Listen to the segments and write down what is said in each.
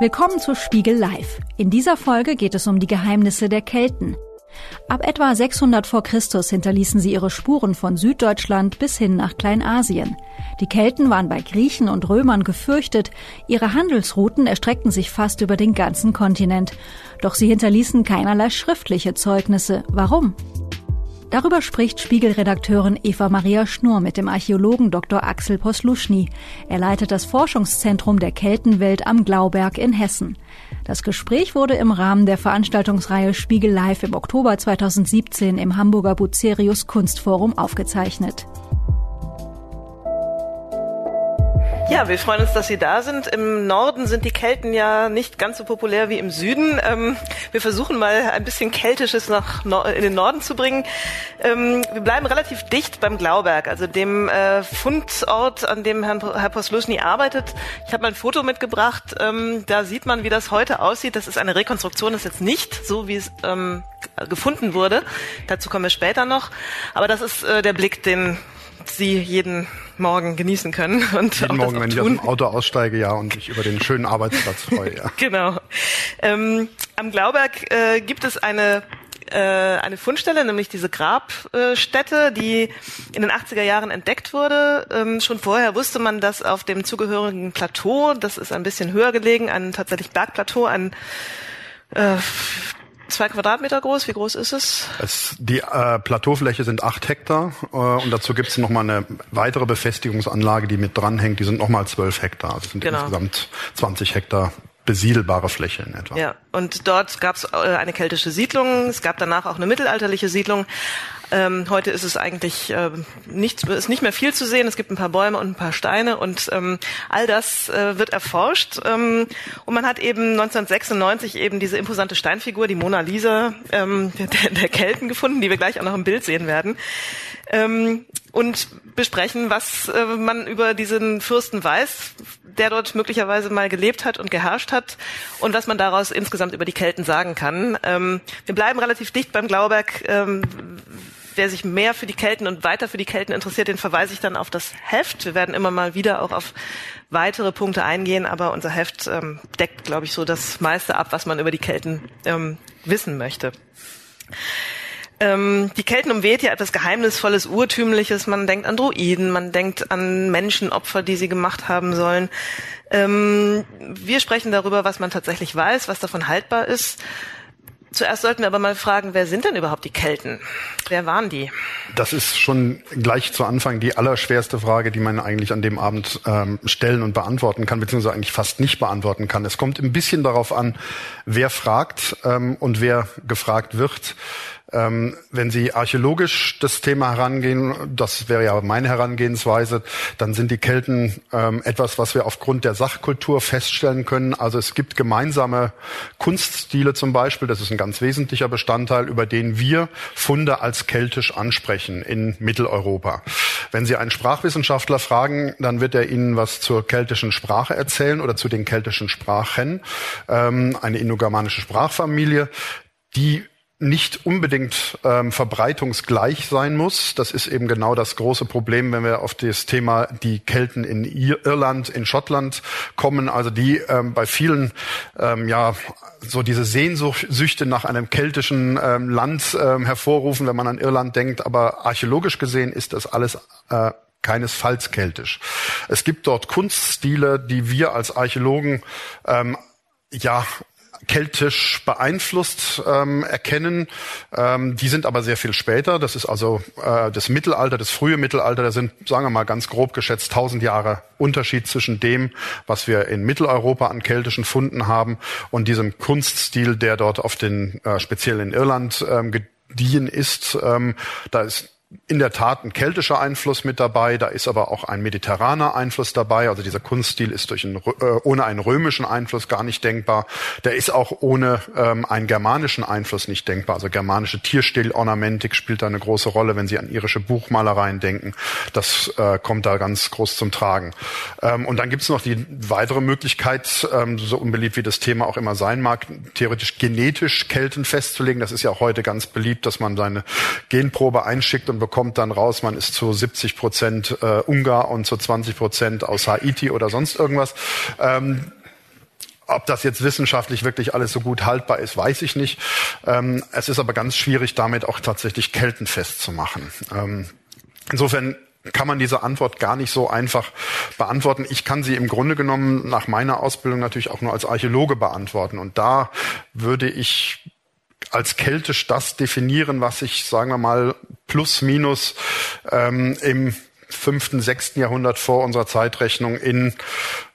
Willkommen zu Spiegel Live. In dieser Folge geht es um die Geheimnisse der Kelten. Ab etwa 600 vor Christus hinterließen sie ihre Spuren von Süddeutschland bis hin nach Kleinasien. Die Kelten waren bei Griechen und Römern gefürchtet, ihre Handelsrouten erstreckten sich fast über den ganzen Kontinent. Doch sie hinterließen keinerlei schriftliche Zeugnisse. Warum? Darüber spricht Spiegelredakteurin Eva Maria Schnurr mit dem Archäologen Dr. Axel Posluschny. Er leitet das Forschungszentrum der Keltenwelt am Glauberg in Hessen. Das Gespräch wurde im Rahmen der Veranstaltungsreihe Spiegel Live im Oktober 2017 im Hamburger Bucerius Kunstforum aufgezeichnet. Ja, wir freuen uns, dass Sie da sind. Im Norden sind die Kelten ja nicht ganz so populär wie im Süden. Ähm, wir versuchen mal ein bisschen Keltisches nach in den Norden zu bringen. Ähm, wir bleiben relativ dicht beim Glauberg, also dem äh, Fundort, an dem Herrn, Herr Posluschny arbeitet. Ich habe mal ein Foto mitgebracht. Ähm, da sieht man, wie das heute aussieht. Das ist eine Rekonstruktion, das ist jetzt nicht so, wie es ähm, gefunden wurde. Dazu kommen wir später noch. Aber das ist äh, der Blick, den Sie jeden Morgen genießen können. Und jeden Morgen, wenn tun. ich aus dem Auto aussteige, ja, und mich über den schönen Arbeitsplatz freue. Ja. genau. Ähm, am Glauberg äh, gibt es eine äh, eine Fundstelle, nämlich diese Grabstätte, die in den 80er Jahren entdeckt wurde. Ähm, schon vorher wusste man, dass auf dem zugehörigen Plateau, das ist ein bisschen höher gelegen, ein tatsächlich Bergplateau, ein äh, zwei Quadratmeter groß. Wie groß ist es? es die äh, Plateaufläche sind acht Hektar äh, und dazu gibt es nochmal eine weitere Befestigungsanlage, die mit dranhängt. Die sind nochmal zwölf Hektar. Also sind genau. insgesamt 20 Hektar besiedelbare Fläche in etwa. Ja, und dort gab es äh, eine keltische Siedlung. Es gab danach auch eine mittelalterliche Siedlung. Ähm, heute ist es eigentlich äh, nicht, ist nicht mehr viel zu sehen. Es gibt ein paar Bäume und ein paar Steine und ähm, all das äh, wird erforscht. Ähm, und man hat eben 1996 eben diese imposante Steinfigur, die Mona Lisa ähm, der, der Kelten gefunden, die wir gleich auch noch im Bild sehen werden. Ähm, und besprechen, was äh, man über diesen Fürsten weiß, der dort möglicherweise mal gelebt hat und geherrscht hat und was man daraus insgesamt über die Kelten sagen kann. Ähm, wir bleiben relativ dicht beim Glauberg. Ähm, wer sich mehr für die Kelten und weiter für die Kelten interessiert, den verweise ich dann auf das Heft. Wir werden immer mal wieder auch auf weitere Punkte eingehen, aber unser Heft ähm, deckt, glaube ich, so das meiste ab, was man über die Kelten ähm, wissen möchte. Ähm, die Kelten umweht ja etwas Geheimnisvolles, Urtümliches. Man denkt an Druiden, man denkt an Menschenopfer, die sie gemacht haben sollen. Ähm, wir sprechen darüber, was man tatsächlich weiß, was davon haltbar ist. Zuerst sollten wir aber mal fragen, wer sind denn überhaupt die Kelten? Wer waren die? Das ist schon gleich zu Anfang die allerschwerste Frage, die man eigentlich an dem Abend ähm, stellen und beantworten kann, beziehungsweise eigentlich fast nicht beantworten kann. Es kommt ein bisschen darauf an, wer fragt ähm, und wer gefragt wird. Ähm, wenn Sie archäologisch das Thema herangehen, das wäre ja meine Herangehensweise, dann sind die Kelten ähm, etwas, was wir aufgrund der Sachkultur feststellen können. Also es gibt gemeinsame Kunststile zum Beispiel, das ist ein ganz wesentlicher Bestandteil, über den wir Funde als keltisch ansprechen in Mitteleuropa. Wenn Sie einen Sprachwissenschaftler fragen, dann wird er Ihnen was zur keltischen Sprache erzählen oder zu den keltischen Sprachen, ähm, eine indogermanische Sprachfamilie, die nicht unbedingt ähm, verbreitungsgleich sein muss. Das ist eben genau das große Problem, wenn wir auf das Thema die Kelten in Irland, in Schottland kommen, also die ähm, bei vielen ähm, ja so diese Sehnsüchte nach einem keltischen ähm, Land ähm, hervorrufen, wenn man an Irland denkt. Aber archäologisch gesehen ist das alles äh, keinesfalls keltisch. Es gibt dort Kunststile, die wir als Archäologen ähm, ja keltisch beeinflusst ähm, erkennen. Ähm, die sind aber sehr viel später. Das ist also äh, das Mittelalter, das frühe Mittelalter. Da sind, sagen wir mal ganz grob geschätzt, tausend Jahre Unterschied zwischen dem, was wir in Mitteleuropa an keltischen Funden haben und diesem Kunststil, der dort auf den äh, speziell in Irland ähm, gediehen ist. Ähm, da ist in der Tat ein keltischer Einfluss mit dabei, da ist aber auch ein mediterraner Einfluss dabei. Also dieser Kunststil ist durch einen, äh, ohne einen römischen Einfluss gar nicht denkbar. Der ist auch ohne ähm, einen germanischen Einfluss nicht denkbar. Also germanische Tierstilornamentik spielt da eine große Rolle, wenn Sie an irische Buchmalereien denken. Das äh, kommt da ganz groß zum Tragen. Ähm, und dann gibt es noch die weitere Möglichkeit, ähm, so unbeliebt wie das Thema auch immer sein mag, theoretisch genetisch Kelten festzulegen. Das ist ja auch heute ganz beliebt, dass man seine Genprobe einschickt bekommt dann raus, man ist zu 70 Prozent äh, Ungar und zu 20 Prozent aus Haiti oder sonst irgendwas. Ähm, ob das jetzt wissenschaftlich wirklich alles so gut haltbar ist, weiß ich nicht. Ähm, es ist aber ganz schwierig, damit auch tatsächlich Kelten festzumachen. Ähm, insofern kann man diese Antwort gar nicht so einfach beantworten. Ich kann sie im Grunde genommen nach meiner Ausbildung natürlich auch nur als Archäologe beantworten. Und da würde ich als keltisch das definieren, was ich, sagen wir mal, plus minus ähm, im fünften, sechsten Jahrhundert vor unserer Zeitrechnung in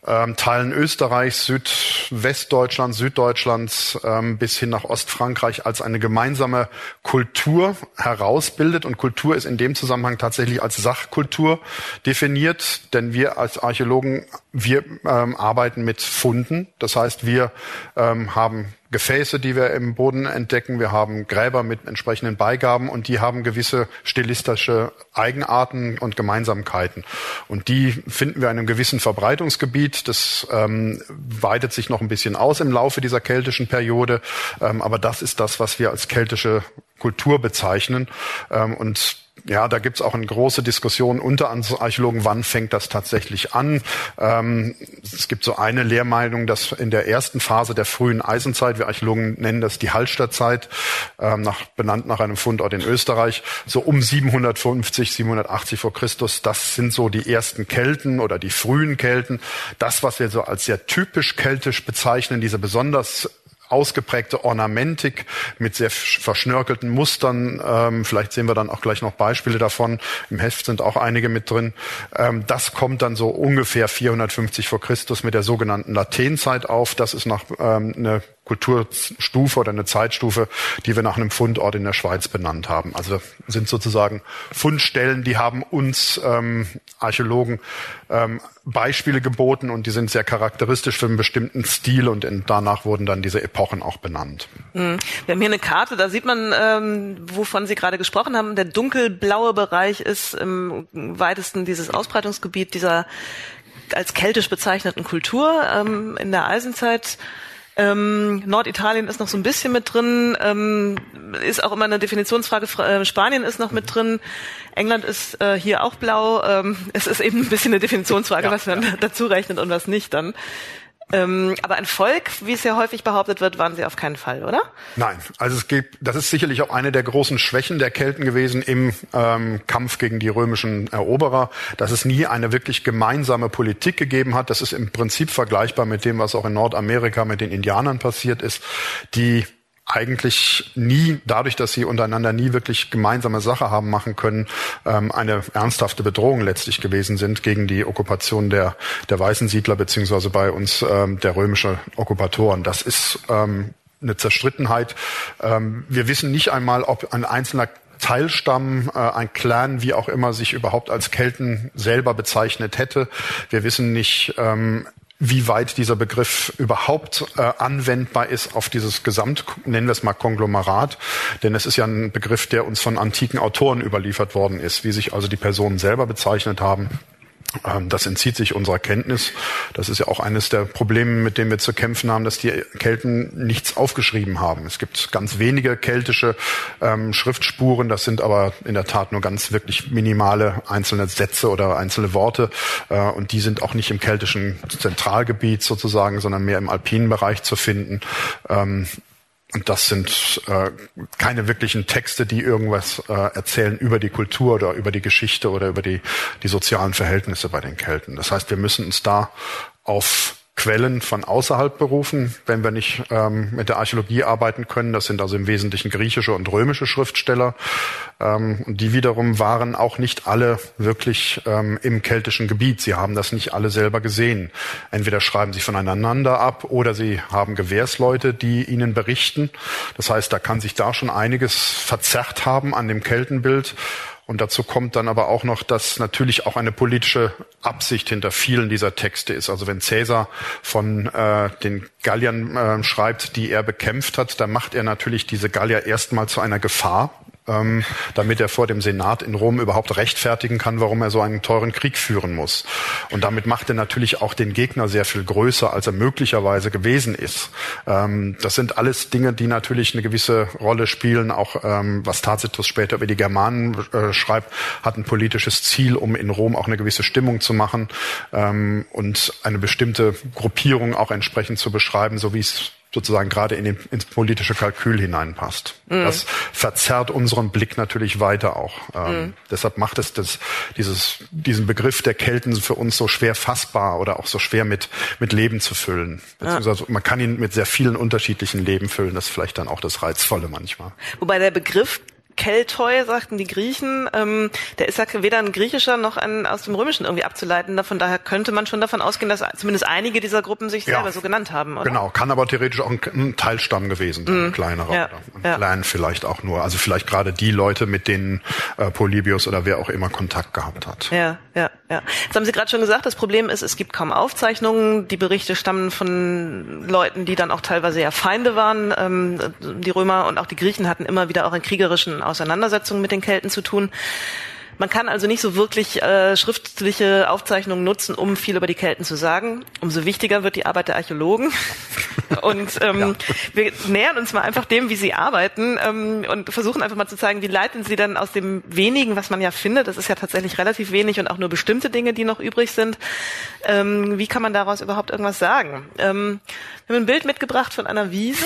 ähm, Teilen Österreichs, Südwestdeutschlands, Süddeutschlands ähm, bis hin nach Ostfrankreich als eine gemeinsame Kultur herausbildet. Und Kultur ist in dem Zusammenhang tatsächlich als Sachkultur definiert, denn wir als Archäologen, wir ähm, arbeiten mit Funden. Das heißt, wir ähm, haben Gefäße, die wir im Boden entdecken. Wir haben Gräber mit entsprechenden Beigaben und die haben gewisse stilistische Eigenarten und Gemeinsamkeiten. Und die finden wir in einem gewissen Verbreitungsgebiet. Das ähm, weitet sich noch ein bisschen aus im Laufe dieser keltischen Periode. Ähm, aber das ist das, was wir als keltische Kultur bezeichnen. Ähm, und ja, da gibt's auch eine große Diskussion unter Archäologen, wann fängt das tatsächlich an. Ähm, es gibt so eine Lehrmeinung, dass in der ersten Phase der frühen Eisenzeit, wir Archäologen nennen das die Hallstattzeit, ähm, nach, benannt nach einem Fundort in Österreich, so um 750, 780 vor Christus, das sind so die ersten Kelten oder die frühen Kelten. Das, was wir so als sehr typisch keltisch bezeichnen, diese besonders ausgeprägte Ornamentik mit sehr verschnörkelten Mustern. Ähm, vielleicht sehen wir dann auch gleich noch Beispiele davon. Im Heft sind auch einige mit drin. Ähm, das kommt dann so ungefähr 450 vor Christus mit der sogenannten Latenzeit auf. Das ist nach ähm, eine Kulturstufe oder eine Zeitstufe, die wir nach einem Fundort in der Schweiz benannt haben. Also sind sozusagen Fundstellen, die haben uns ähm, Archäologen ähm, Beispiele geboten und die sind sehr charakteristisch für einen bestimmten Stil und in, danach wurden dann diese Epochen auch benannt. Mhm. Wir haben hier eine Karte, da sieht man, ähm, wovon Sie gerade gesprochen haben. Der dunkelblaue Bereich ist im weitesten dieses Ausbreitungsgebiet dieser als keltisch bezeichneten Kultur ähm, in der Eisenzeit ähm, Norditalien ist noch so ein bisschen mit drin, ähm, ist auch immer eine Definitionsfrage. Äh, Spanien ist noch mit drin, England ist äh, hier auch blau. Ähm, es ist eben ein bisschen eine Definitionsfrage, ja, was man ja. dazu rechnet und was nicht dann. Ähm, aber ein Volk, wie es ja häufig behauptet wird, waren sie auf keinen Fall, oder? Nein, also es gibt, das ist sicherlich auch eine der großen Schwächen der Kelten gewesen im ähm, Kampf gegen die römischen Eroberer, dass es nie eine wirklich gemeinsame Politik gegeben hat. Das ist im Prinzip vergleichbar mit dem, was auch in Nordamerika mit den Indianern passiert ist, die eigentlich nie, dadurch, dass sie untereinander nie wirklich gemeinsame Sache haben machen können, ähm, eine ernsthafte Bedrohung letztlich gewesen sind gegen die Okkupation der, der weißen Siedler beziehungsweise bei uns ähm, der römische Okkupatoren. Das ist ähm, eine Zerstrittenheit. Ähm, wir wissen nicht einmal, ob ein einzelner Teilstamm, äh, ein Clan, wie auch immer, sich überhaupt als Kelten selber bezeichnet hätte. Wir wissen nicht, ähm, wie weit dieser Begriff überhaupt äh, anwendbar ist auf dieses Gesamt, nennen wir es mal Konglomerat. Denn es ist ja ein Begriff, der uns von antiken Autoren überliefert worden ist, wie sich also die Personen selber bezeichnet haben. Ähm, das entzieht sich unserer Kenntnis. Das ist ja auch eines der Probleme, mit denen wir zu kämpfen haben, dass die Kelten nichts aufgeschrieben haben. Es gibt ganz wenige keltische ähm, Schriftspuren, das sind aber in der Tat nur ganz wirklich minimale einzelne Sätze oder einzelne Worte. Äh, und die sind auch nicht im keltischen Zentralgebiet sozusagen, sondern mehr im alpinen Bereich zu finden. Ähm, und das sind äh, keine wirklichen Texte, die irgendwas äh, erzählen über die Kultur oder über die Geschichte oder über die, die sozialen Verhältnisse bei den Kelten. Das heißt, wir müssen uns da auf Quellen von außerhalb berufen, wenn wir nicht ähm, mit der Archäologie arbeiten können. Das sind also im Wesentlichen griechische und römische Schriftsteller. Ähm, und die wiederum waren auch nicht alle wirklich ähm, im keltischen Gebiet. Sie haben das nicht alle selber gesehen. Entweder schreiben sie voneinander ab oder sie haben Gewährsleute, die ihnen berichten. Das heißt, da kann sich da schon einiges verzerrt haben an dem Keltenbild. Und dazu kommt dann aber auch noch, dass natürlich auch eine politische Absicht hinter vielen dieser Texte ist. Also wenn Cäsar von äh, den Galliern äh, schreibt, die er bekämpft hat, dann macht er natürlich diese Gallier erstmal zu einer Gefahr ähm, damit er vor dem Senat in Rom überhaupt rechtfertigen kann, warum er so einen teuren Krieg führen muss. Und damit macht er natürlich auch den Gegner sehr viel größer, als er möglicherweise gewesen ist. Ähm, das sind alles Dinge, die natürlich eine gewisse Rolle spielen. Auch ähm, was Tacitus später über die Germanen äh, schreibt, hat ein politisches Ziel, um in Rom auch eine gewisse Stimmung zu machen ähm, und eine bestimmte Gruppierung auch entsprechend zu beschreiben, so wie es sozusagen gerade in den, ins politische Kalkül hineinpasst. Mhm. Das verzerrt unseren Blick natürlich weiter auch. Ähm, mhm. Deshalb macht es das, dieses, diesen Begriff der Kelten für uns so schwer fassbar oder auch so schwer mit, mit Leben zu füllen. Beziehungsweise man kann ihn mit sehr vielen unterschiedlichen Leben füllen. Das ist vielleicht dann auch das Reizvolle manchmal. Wobei der Begriff Keltoi, sagten die Griechen, ähm, der ist ja weder ein griechischer noch ein, aus dem Römischen irgendwie abzuleiten. Von daher könnte man schon davon ausgehen, dass zumindest einige dieser Gruppen sich selber so genannt haben. Oder? Genau, kann aber theoretisch auch ein, ein Teilstamm gewesen sein, mm. ein kleinerer ja. oder ein ja. Clan vielleicht auch nur. Also vielleicht gerade die Leute, mit denen äh, Polybius oder wer auch immer Kontakt gehabt hat. Ja, ja, ja. Jetzt haben Sie gerade schon gesagt, das Problem ist, es gibt kaum Aufzeichnungen. Die Berichte stammen von Leuten, die dann auch teilweise ja Feinde waren. Ähm, die Römer und auch die Griechen hatten immer wieder auch in kriegerischen Auseinandersetzungen mit den Kelten zu tun. Man kann also nicht so wirklich äh, schriftliche Aufzeichnungen nutzen, um viel über die Kelten zu sagen. Umso wichtiger wird die Arbeit der Archäologen. Und ähm, ja. wir nähern uns mal einfach dem, wie sie arbeiten ähm, und versuchen einfach mal zu zeigen, wie leiten sie dann aus dem wenigen, was man ja findet, das ist ja tatsächlich relativ wenig und auch nur bestimmte Dinge, die noch übrig sind, ähm, wie kann man daraus überhaupt irgendwas sagen? Ähm, wir haben ein Bild mitgebracht von einer Wiese.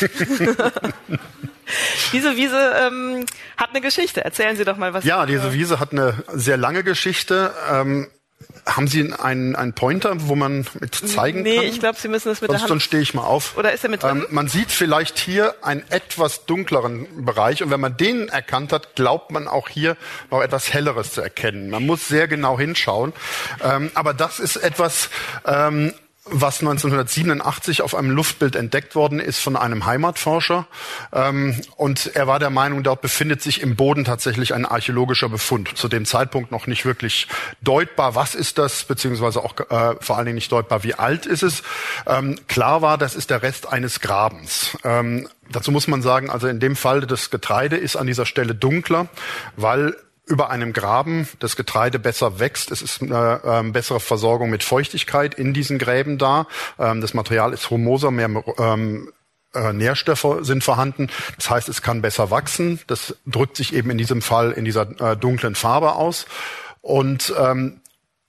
Diese Wiese ähm, hat eine Geschichte. Erzählen Sie doch mal was. Ja, diese Wiese hat eine sehr lange Geschichte. Ähm, haben Sie einen, einen Pointer, wo man mit zeigen nee, kann? Nee, ich glaube, Sie müssen das mit Sonst, der Hand. Dann stehe ich mal auf. Oder ist er mit drin? Ähm, man sieht vielleicht hier einen etwas dunkleren Bereich und wenn man den erkannt hat, glaubt man auch hier noch etwas Helleres zu erkennen. Man muss sehr genau hinschauen. Ähm, aber das ist etwas, ähm, was 1987 auf einem Luftbild entdeckt worden ist von einem Heimatforscher. Ähm, und er war der Meinung, dort befindet sich im Boden tatsächlich ein archäologischer Befund. Zu dem Zeitpunkt noch nicht wirklich deutbar, was ist das, beziehungsweise auch äh, vor allen Dingen nicht deutbar, wie alt ist es. Ähm, klar war, das ist der Rest eines Grabens. Ähm, dazu muss man sagen, also in dem Fall das Getreide ist an dieser Stelle dunkler, weil über einem Graben das Getreide besser wächst. Es ist eine ähm, bessere Versorgung mit Feuchtigkeit in diesen Gräben da. Ähm, das Material ist humoser, mehr ähm, äh, Nährstoffe sind vorhanden. Das heißt, es kann besser wachsen. Das drückt sich eben in diesem Fall in dieser äh, dunklen Farbe aus. Und ähm,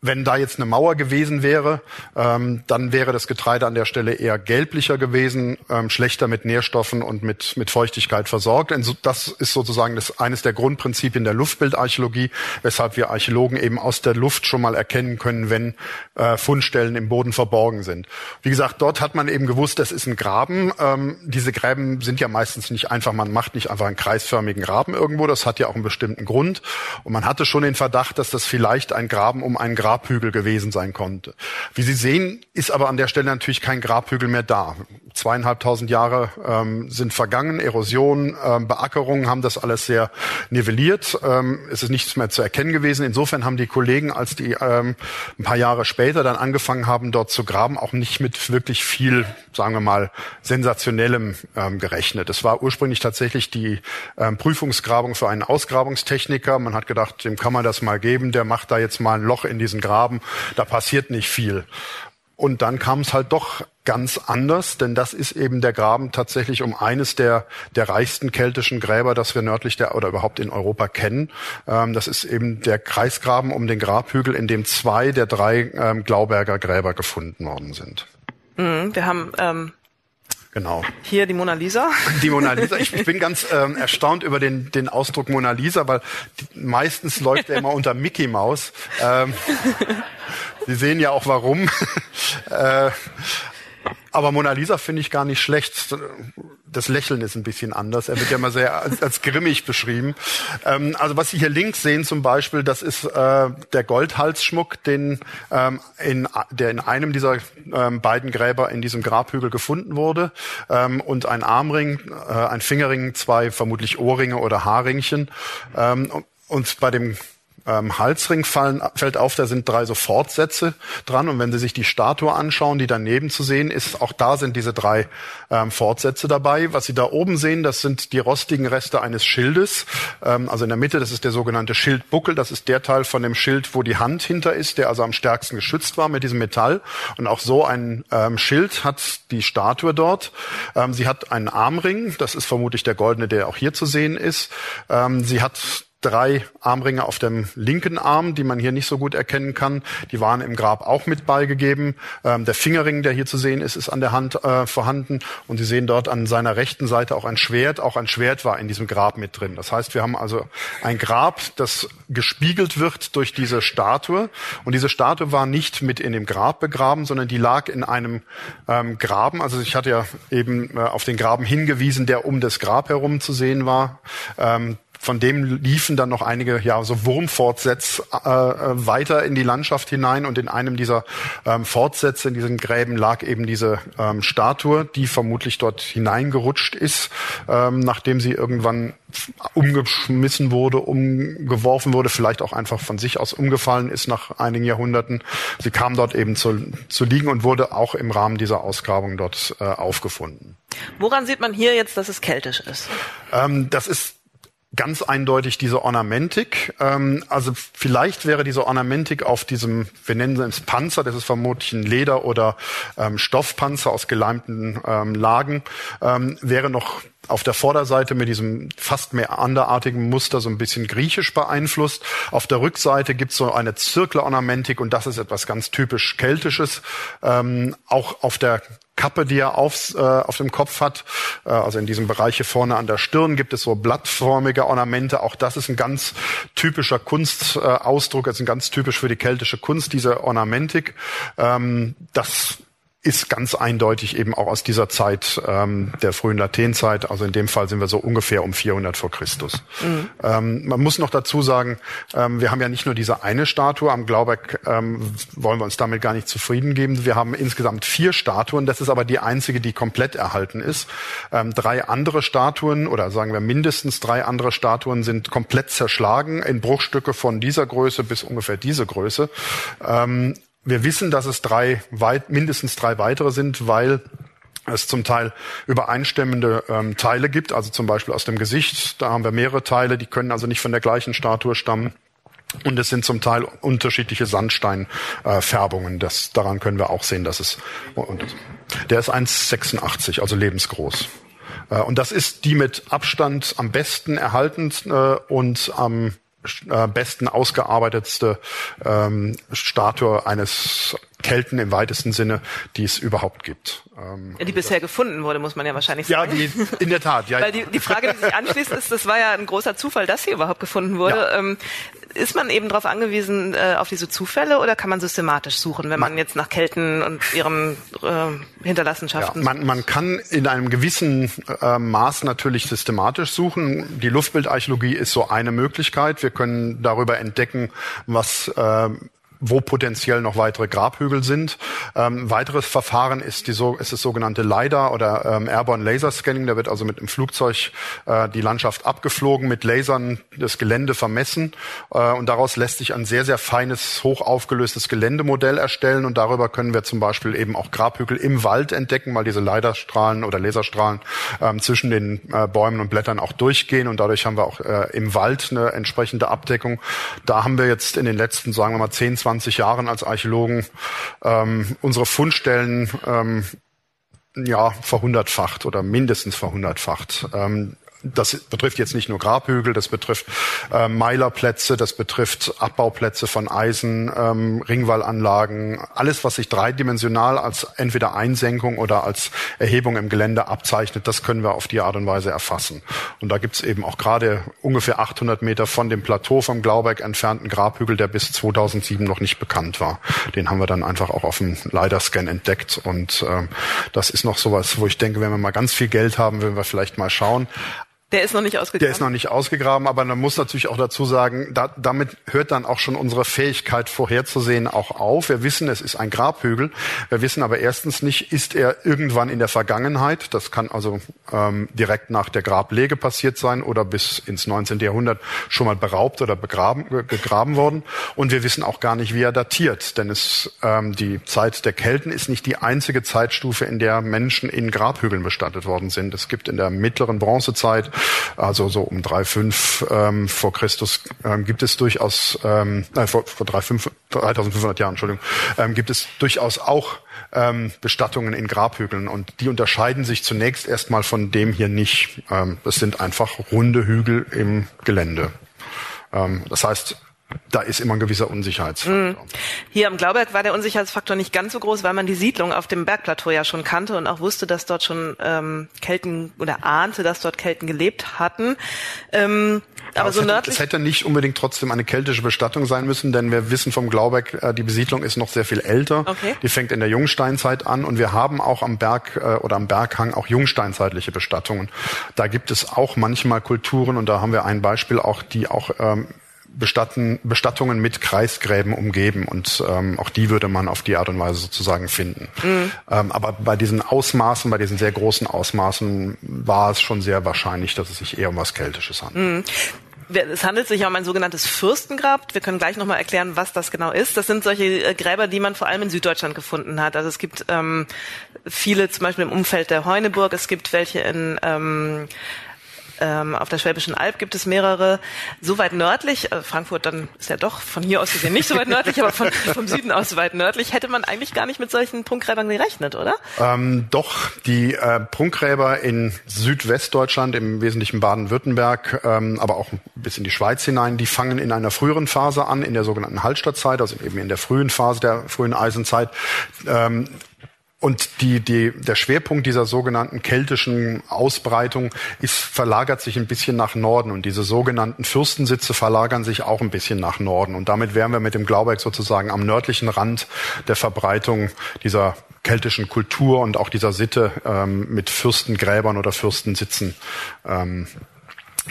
wenn da jetzt eine Mauer gewesen wäre, ähm, dann wäre das Getreide an der Stelle eher gelblicher gewesen, ähm, schlechter mit Nährstoffen und mit, mit Feuchtigkeit versorgt. Und so, das ist sozusagen das, eines der Grundprinzipien der Luftbildarchäologie, weshalb wir Archäologen eben aus der Luft schon mal erkennen können, wenn äh, Fundstellen im Boden verborgen sind. Wie gesagt, dort hat man eben gewusst, das ist ein Graben. Ähm, diese Gräben sind ja meistens nicht einfach, man macht nicht einfach einen kreisförmigen Graben irgendwo, das hat ja auch einen bestimmten Grund. Und man hatte schon den Verdacht, dass das vielleicht ein Graben um einen Graben Grabhügel gewesen sein konnte. Wie Sie sehen, ist aber an der Stelle natürlich kein Grabhügel mehr da. Zweieinhalbtausend Jahre ähm, sind vergangen, Erosion, ähm, Beackerung haben das alles sehr nivelliert. Ähm, es ist nichts mehr zu erkennen gewesen. Insofern haben die Kollegen, als die ähm, ein paar Jahre später dann angefangen haben, dort zu graben, auch nicht mit wirklich viel, sagen wir mal, sensationellem ähm, gerechnet. Es war ursprünglich tatsächlich die ähm, Prüfungsgrabung für einen Ausgrabungstechniker. Man hat gedacht, dem kann man das mal geben, der macht da jetzt mal ein Loch in diesen Graben, da passiert nicht viel. Und dann kam es halt doch ganz anders, denn das ist eben der Graben tatsächlich um eines der, der reichsten keltischen Gräber, das wir nördlich der oder überhaupt in Europa kennen. Ähm, das ist eben der Kreisgraben um den Grabhügel, in dem zwei der drei ähm, Glauberger Gräber gefunden worden sind. Mhm, wir haben ähm Genau. Hier die Mona Lisa. Die Mona Lisa. Ich, ich bin ganz ähm, erstaunt über den, den Ausdruck Mona Lisa, weil die, meistens läuft er immer unter Mickey Mouse. Ähm, Sie sehen ja auch warum. äh, aber Mona Lisa finde ich gar nicht schlecht. Das Lächeln ist ein bisschen anders. Er wird ja immer sehr als, als grimmig beschrieben. Ähm, also was Sie hier links sehen zum Beispiel, das ist äh, der Goldhalsschmuck, den, ähm, in, der in einem dieser ähm, beiden Gräber in diesem Grabhügel gefunden wurde. Ähm, und ein Armring, äh, ein Fingerring, zwei vermutlich Ohrringe oder Haarringchen. Ähm, und bei dem ähm, Halsring fallen, fällt auf, da sind drei so Fortsätze dran. Und wenn Sie sich die Statue anschauen, die daneben zu sehen ist, auch da sind diese drei ähm, Fortsätze dabei. Was Sie da oben sehen, das sind die rostigen Reste eines Schildes. Ähm, also in der Mitte, das ist der sogenannte Schildbuckel. Das ist der Teil von dem Schild, wo die Hand hinter ist, der also am stärksten geschützt war mit diesem Metall. Und auch so ein ähm, Schild hat die Statue dort. Ähm, sie hat einen Armring. Das ist vermutlich der goldene, der auch hier zu sehen ist. Ähm, sie hat drei Armringe auf dem linken Arm, die man hier nicht so gut erkennen kann. Die waren im Grab auch mit beigegeben. Ähm, der Fingerring, der hier zu sehen ist, ist an der Hand äh, vorhanden. Und Sie sehen dort an seiner rechten Seite auch ein Schwert. Auch ein Schwert war in diesem Grab mit drin. Das heißt, wir haben also ein Grab, das gespiegelt wird durch diese Statue. Und diese Statue war nicht mit in dem Grab begraben, sondern die lag in einem ähm, Graben. Also ich hatte ja eben äh, auf den Graben hingewiesen, der um das Grab herum zu sehen war. Ähm, von dem liefen dann noch einige ja so Wurmfortsätze äh, äh, weiter in die Landschaft hinein und in einem dieser ähm, Fortsätze in diesen Gräben lag eben diese ähm, Statue, die vermutlich dort hineingerutscht ist, ähm, nachdem sie irgendwann umgeschmissen wurde, umgeworfen wurde, vielleicht auch einfach von sich aus umgefallen ist nach einigen Jahrhunderten. Sie kam dort eben zu, zu liegen und wurde auch im Rahmen dieser Ausgrabung dort äh, aufgefunden. Woran sieht man hier jetzt, dass es keltisch ist? Ähm, das ist ganz eindeutig diese Ornamentik. Ähm, also vielleicht wäre diese Ornamentik auf diesem, wir nennen es Panzer, das ist vermutlich ein Leder- oder ähm, Stoffpanzer aus geleimten ähm, Lagen, ähm, wäre noch auf der Vorderseite mit diesem fast mehr anderartigen Muster so ein bisschen griechisch beeinflusst. Auf der Rückseite gibt's so eine Zirkelornamentik und das ist etwas ganz typisch Keltisches. Ähm, auch auf der Kappe, die er aufs, äh, auf dem Kopf hat. Äh, also in diesem Bereich hier vorne an der Stirn gibt es so blattförmige Ornamente. Auch das ist ein ganz typischer Kunstausdruck, äh, also ein ganz typisch für die keltische Kunst, diese Ornamentik. Ähm, das ist ganz eindeutig eben auch aus dieser Zeit ähm, der frühen Latenzeit. Also in dem Fall sind wir so ungefähr um 400 vor Christus. Mhm. Ähm, man muss noch dazu sagen, ähm, wir haben ja nicht nur diese eine Statue am Glauberg, ähm, wollen wir uns damit gar nicht zufrieden geben. Wir haben insgesamt vier Statuen. Das ist aber die einzige, die komplett erhalten ist. Ähm, drei andere Statuen oder sagen wir mindestens drei andere Statuen sind komplett zerschlagen in Bruchstücke von dieser Größe bis ungefähr diese Größe. Ähm, wir wissen, dass es drei, weit, mindestens drei weitere sind, weil es zum Teil übereinstimmende ähm, Teile gibt, also zum Beispiel aus dem Gesicht. Da haben wir mehrere Teile, die können also nicht von der gleichen Statue stammen. Und es sind zum Teil unterschiedliche Sandsteinfärbungen. Äh, das, daran können wir auch sehen, dass es. Und der ist 1,86, also lebensgroß. Äh, und das ist die mit Abstand am besten erhalten äh, und am besten ausgearbeitetste ähm, Statue eines Kelten im weitesten Sinne, die es überhaupt gibt. Ähm, die bisher gefunden wurde, muss man ja wahrscheinlich sagen. Ja, die, in der Tat. Ja. Weil die, die Frage, die sich anschließt, ist, das war ja ein großer Zufall, dass sie überhaupt gefunden wurde. Ja. Ähm, ist man eben darauf angewiesen, äh, auf diese Zufälle oder kann man systematisch suchen, wenn man, man jetzt nach Kelten und ihren äh, Hinterlassenschaften ja, man, man kann in einem gewissen äh, Maß natürlich systematisch suchen. Die Luftbildarchäologie ist so eine Möglichkeit. Wir können darüber entdecken, was äh, wo potenziell noch weitere Grabhügel sind. Ähm, weiteres Verfahren ist, die, so, ist das sogenannte LiDAR oder ähm, Airborne Laser Scanning. Da wird also mit dem Flugzeug äh, die Landschaft abgeflogen, mit Lasern das Gelände vermessen äh, und daraus lässt sich ein sehr, sehr feines, hoch aufgelöstes Geländemodell erstellen und darüber können wir zum Beispiel eben auch Grabhügel im Wald entdecken, weil diese LiDAR-Strahlen oder Laserstrahlen ähm, zwischen den äh, Bäumen und Blättern auch durchgehen und dadurch haben wir auch äh, im Wald eine entsprechende Abdeckung. Da haben wir jetzt in den letzten, sagen wir mal, 10, 20 20 Jahren als Archäologen ähm, unsere Fundstellen ähm, ja verhundertfacht oder mindestens verhundertfacht. Ähm, das betrifft jetzt nicht nur Grabhügel, das betrifft äh, Meilerplätze, das betrifft Abbauplätze von Eisen, ähm, Ringwallanlagen, alles, was sich dreidimensional als entweder Einsenkung oder als Erhebung im Gelände abzeichnet, das können wir auf die Art und Weise erfassen. Und da gibt's eben auch gerade ungefähr 800 Meter von dem Plateau vom Glauberg entfernten Grabhügel, der bis 2007 noch nicht bekannt war. Den haben wir dann einfach auch auf dem LiDAR-Scan entdeckt. Und ähm, das ist noch sowas, wo ich denke, wenn wir mal ganz viel Geld haben, würden wir vielleicht mal schauen. Der ist noch nicht ausgegraben. Der ist noch nicht ausgegraben, aber man muss natürlich auch dazu sagen, da, damit hört dann auch schon unsere Fähigkeit vorherzusehen auch auf. Wir wissen, es ist ein Grabhügel. Wir wissen aber erstens nicht, ist er irgendwann in der Vergangenheit, das kann also ähm, direkt nach der Grablege passiert sein oder bis ins 19. Jahrhundert schon mal beraubt oder begraben, gegraben worden. Und wir wissen auch gar nicht, wie er datiert, denn es, ähm, die Zeit der Kelten ist nicht die einzige Zeitstufe, in der Menschen in Grabhügeln bestattet worden sind. Es gibt in der mittleren Bronzezeit also so um 3,5 ähm, vor Christus, ähm, gibt es durchaus, ähm, äh, vor, vor 3, 5, 3500 Jahren, Entschuldigung, ähm, gibt es durchaus auch ähm, Bestattungen in Grabhügeln und die unterscheiden sich zunächst erstmal von dem hier nicht. Ähm, das sind einfach runde Hügel im Gelände. Ähm, das heißt, da ist immer ein gewisser Unsicherheitsfaktor. Mhm. Hier am Glauberg war der Unsicherheitsfaktor nicht ganz so groß, weil man die Siedlung auf dem Bergplateau ja schon kannte und auch wusste, dass dort schon ähm, Kelten oder ahnte, dass dort Kelten gelebt hatten. Ähm, ja, aber so hätte, nördlich. Es hätte nicht unbedingt trotzdem eine keltische Bestattung sein müssen, denn wir wissen vom Glauberg, äh, die Besiedlung ist noch sehr viel älter. Okay. Die fängt in der Jungsteinzeit an und wir haben auch am Berg äh, oder am Berghang auch jungsteinzeitliche Bestattungen. Da gibt es auch manchmal Kulturen und da haben wir ein Beispiel auch, die auch ähm, Bestatten, Bestattungen mit Kreisgräben umgeben und ähm, auch die würde man auf die Art und Weise sozusagen finden. Mhm. Ähm, aber bei diesen Ausmaßen, bei diesen sehr großen Ausmaßen war es schon sehr wahrscheinlich, dass es sich eher um was Keltisches handelt. Mhm. Es handelt sich ja um ein sogenanntes Fürstengrab. Wir können gleich nochmal erklären, was das genau ist. Das sind solche äh, Gräber, die man vor allem in Süddeutschland gefunden hat. Also es gibt ähm, viele zum Beispiel im Umfeld der Heuneburg. Es gibt welche in ähm, ähm, auf der Schwäbischen Alb gibt es mehrere. So weit nördlich, äh, Frankfurt dann ist ja doch von hier aus gesehen nicht so weit nördlich, aber von, vom Süden aus weit nördlich, hätte man eigentlich gar nicht mit solchen Prunkgräbern gerechnet, oder? Ähm, doch, die äh, Prunkgräber in Südwestdeutschland, im Wesentlichen Baden-Württemberg, ähm, aber auch bis in die Schweiz hinein, die fangen in einer früheren Phase an, in der sogenannten Hallstattzeit, also eben in der frühen Phase der frühen Eisenzeit. Ähm, und die, die, der Schwerpunkt dieser sogenannten keltischen Ausbreitung ist, verlagert sich ein bisschen nach Norden. Und diese sogenannten Fürstensitze verlagern sich auch ein bisschen nach Norden. Und damit wären wir mit dem Glauberg sozusagen am nördlichen Rand der Verbreitung dieser keltischen Kultur und auch dieser Sitte ähm, mit Fürstengräbern oder Fürstensitzen ähm,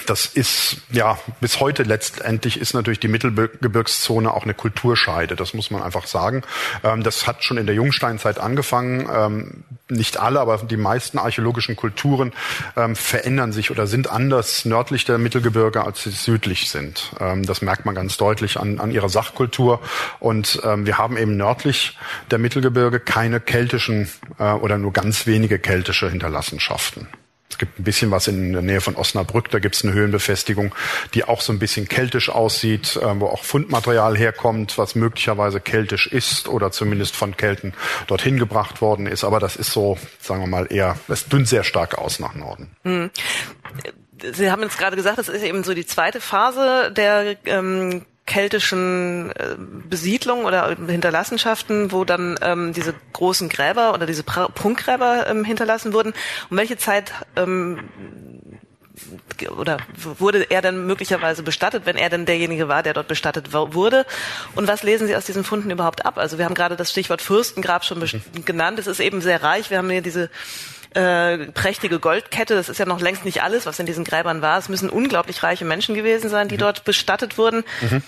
das ist ja bis heute letztendlich ist natürlich die Mittelgebirgszone auch eine Kulturscheide. Das muss man einfach sagen. Ähm, das hat schon in der Jungsteinzeit angefangen. Ähm, nicht alle, aber die meisten archäologischen Kulturen ähm, verändern sich oder sind anders nördlich der Mittelgebirge, als sie südlich sind. das merkt man ganz deutlich an, an ihrer Sachkultur. Und wir haben eben nördlich der Mittelgebirge keine keltischen äh, oder nur ganz wenige keltische Hinterlassenschaften. Es gibt ein bisschen was in der Nähe von Osnabrück, da gibt es eine Höhenbefestigung, die auch so ein bisschen keltisch aussieht, äh, wo auch Fundmaterial herkommt, was möglicherweise keltisch ist oder zumindest von Kelten dorthin gebracht worden ist. Aber das ist so, sagen wir mal, eher, es dünnt sehr stark aus nach Norden. Hm. Sie haben jetzt gerade gesagt, das ist eben so die zweite Phase der ähm, keltischen äh, Besiedlungen oder Hinterlassenschaften, wo dann ähm, diese großen Gräber oder diese Prunkgräber ähm, hinterlassen wurden. Um welche Zeit ähm, oder wurde er dann möglicherweise bestattet, wenn er denn derjenige war, der dort bestattet wurde? Und was lesen Sie aus diesen Funden überhaupt ab? Also wir haben gerade das Stichwort Fürstengrab schon mhm. genannt. Es ist eben sehr reich. Wir haben hier diese äh, prächtige Goldkette. Das ist ja noch längst nicht alles, was in diesen Gräbern war. Es müssen unglaublich reiche Menschen gewesen sein, die mhm. dort bestattet wurden. Mhm.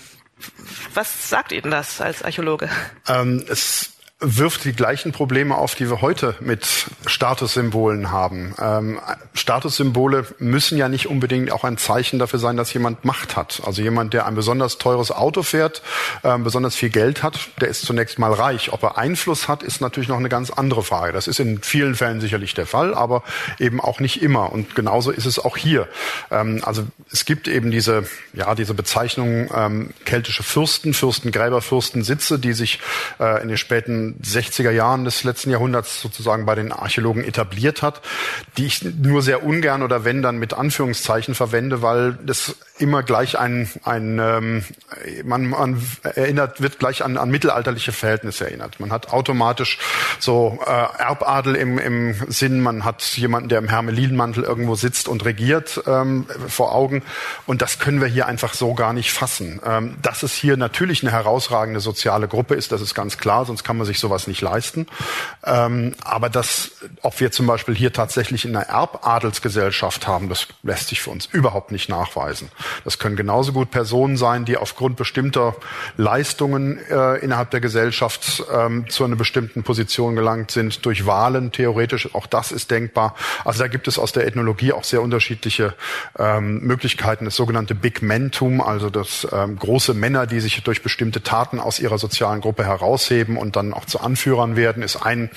Was sagt Ihnen das als Archäologe? Ähm, es wirft die gleichen Probleme auf, die wir heute mit Statussymbolen haben. Ähm, Statussymbole müssen ja nicht unbedingt auch ein Zeichen dafür sein, dass jemand Macht hat. Also jemand, der ein besonders teures Auto fährt, ähm, besonders viel Geld hat, der ist zunächst mal reich. Ob er Einfluss hat, ist natürlich noch eine ganz andere Frage. Das ist in vielen Fällen sicherlich der Fall, aber eben auch nicht immer. Und genauso ist es auch hier. Ähm, also es gibt eben diese, ja, diese Bezeichnung ähm, keltische Fürsten, Fürstengräber, Fürstensitze, die sich äh, in den späten 60er Jahren des letzten Jahrhunderts sozusagen bei den Archäologen etabliert hat, die ich nur sehr ungern oder wenn dann mit Anführungszeichen verwende, weil das immer gleich ein, ein ähm, man, man erinnert, wird gleich an, an mittelalterliche Verhältnisse erinnert. Man hat automatisch so äh, Erbadel im, im Sinn, man hat jemanden, der im Hermelinmantel irgendwo sitzt und regiert ähm, vor Augen. Und das können wir hier einfach so gar nicht fassen. Ähm, dass es hier natürlich eine herausragende soziale Gruppe ist, das ist ganz klar, sonst kann man sich sowas nicht leisten. Ähm, aber das, ob wir zum Beispiel hier tatsächlich in einer Erbadelsgesellschaft haben, das lässt sich für uns überhaupt nicht nachweisen. Das können genauso gut Personen sein, die aufgrund bestimmter Leistungen äh, innerhalb der Gesellschaft ähm, zu einer bestimmten Position gelangt sind, durch Wahlen theoretisch, auch das ist denkbar. Also da gibt es aus der Ethnologie auch sehr unterschiedliche ähm, Möglichkeiten. Das sogenannte Big Mentum, also das ähm, große Männer, die sich durch bestimmte Taten aus ihrer sozialen Gruppe herausheben und dann auch zu Anführern werden, ist ein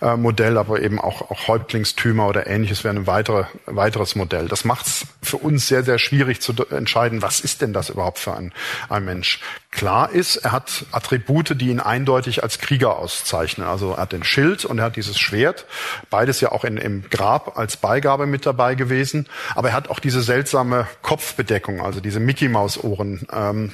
äh, Modell, aber eben auch, auch Häuptlingstümer oder ähnliches wäre ein weitere, weiteres Modell. Das macht es für uns sehr, sehr schwierig zu entscheiden, was ist denn das überhaupt für ein, ein Mensch. Klar ist, er hat Attribute, die ihn eindeutig als Krieger auszeichnen. Also er hat den Schild und er hat dieses Schwert. Beides ja auch in, im Grab als Beigabe mit dabei gewesen. Aber er hat auch diese seltsame Kopfbedeckung, also diese Mickey-Maus-Ohren. Ähm,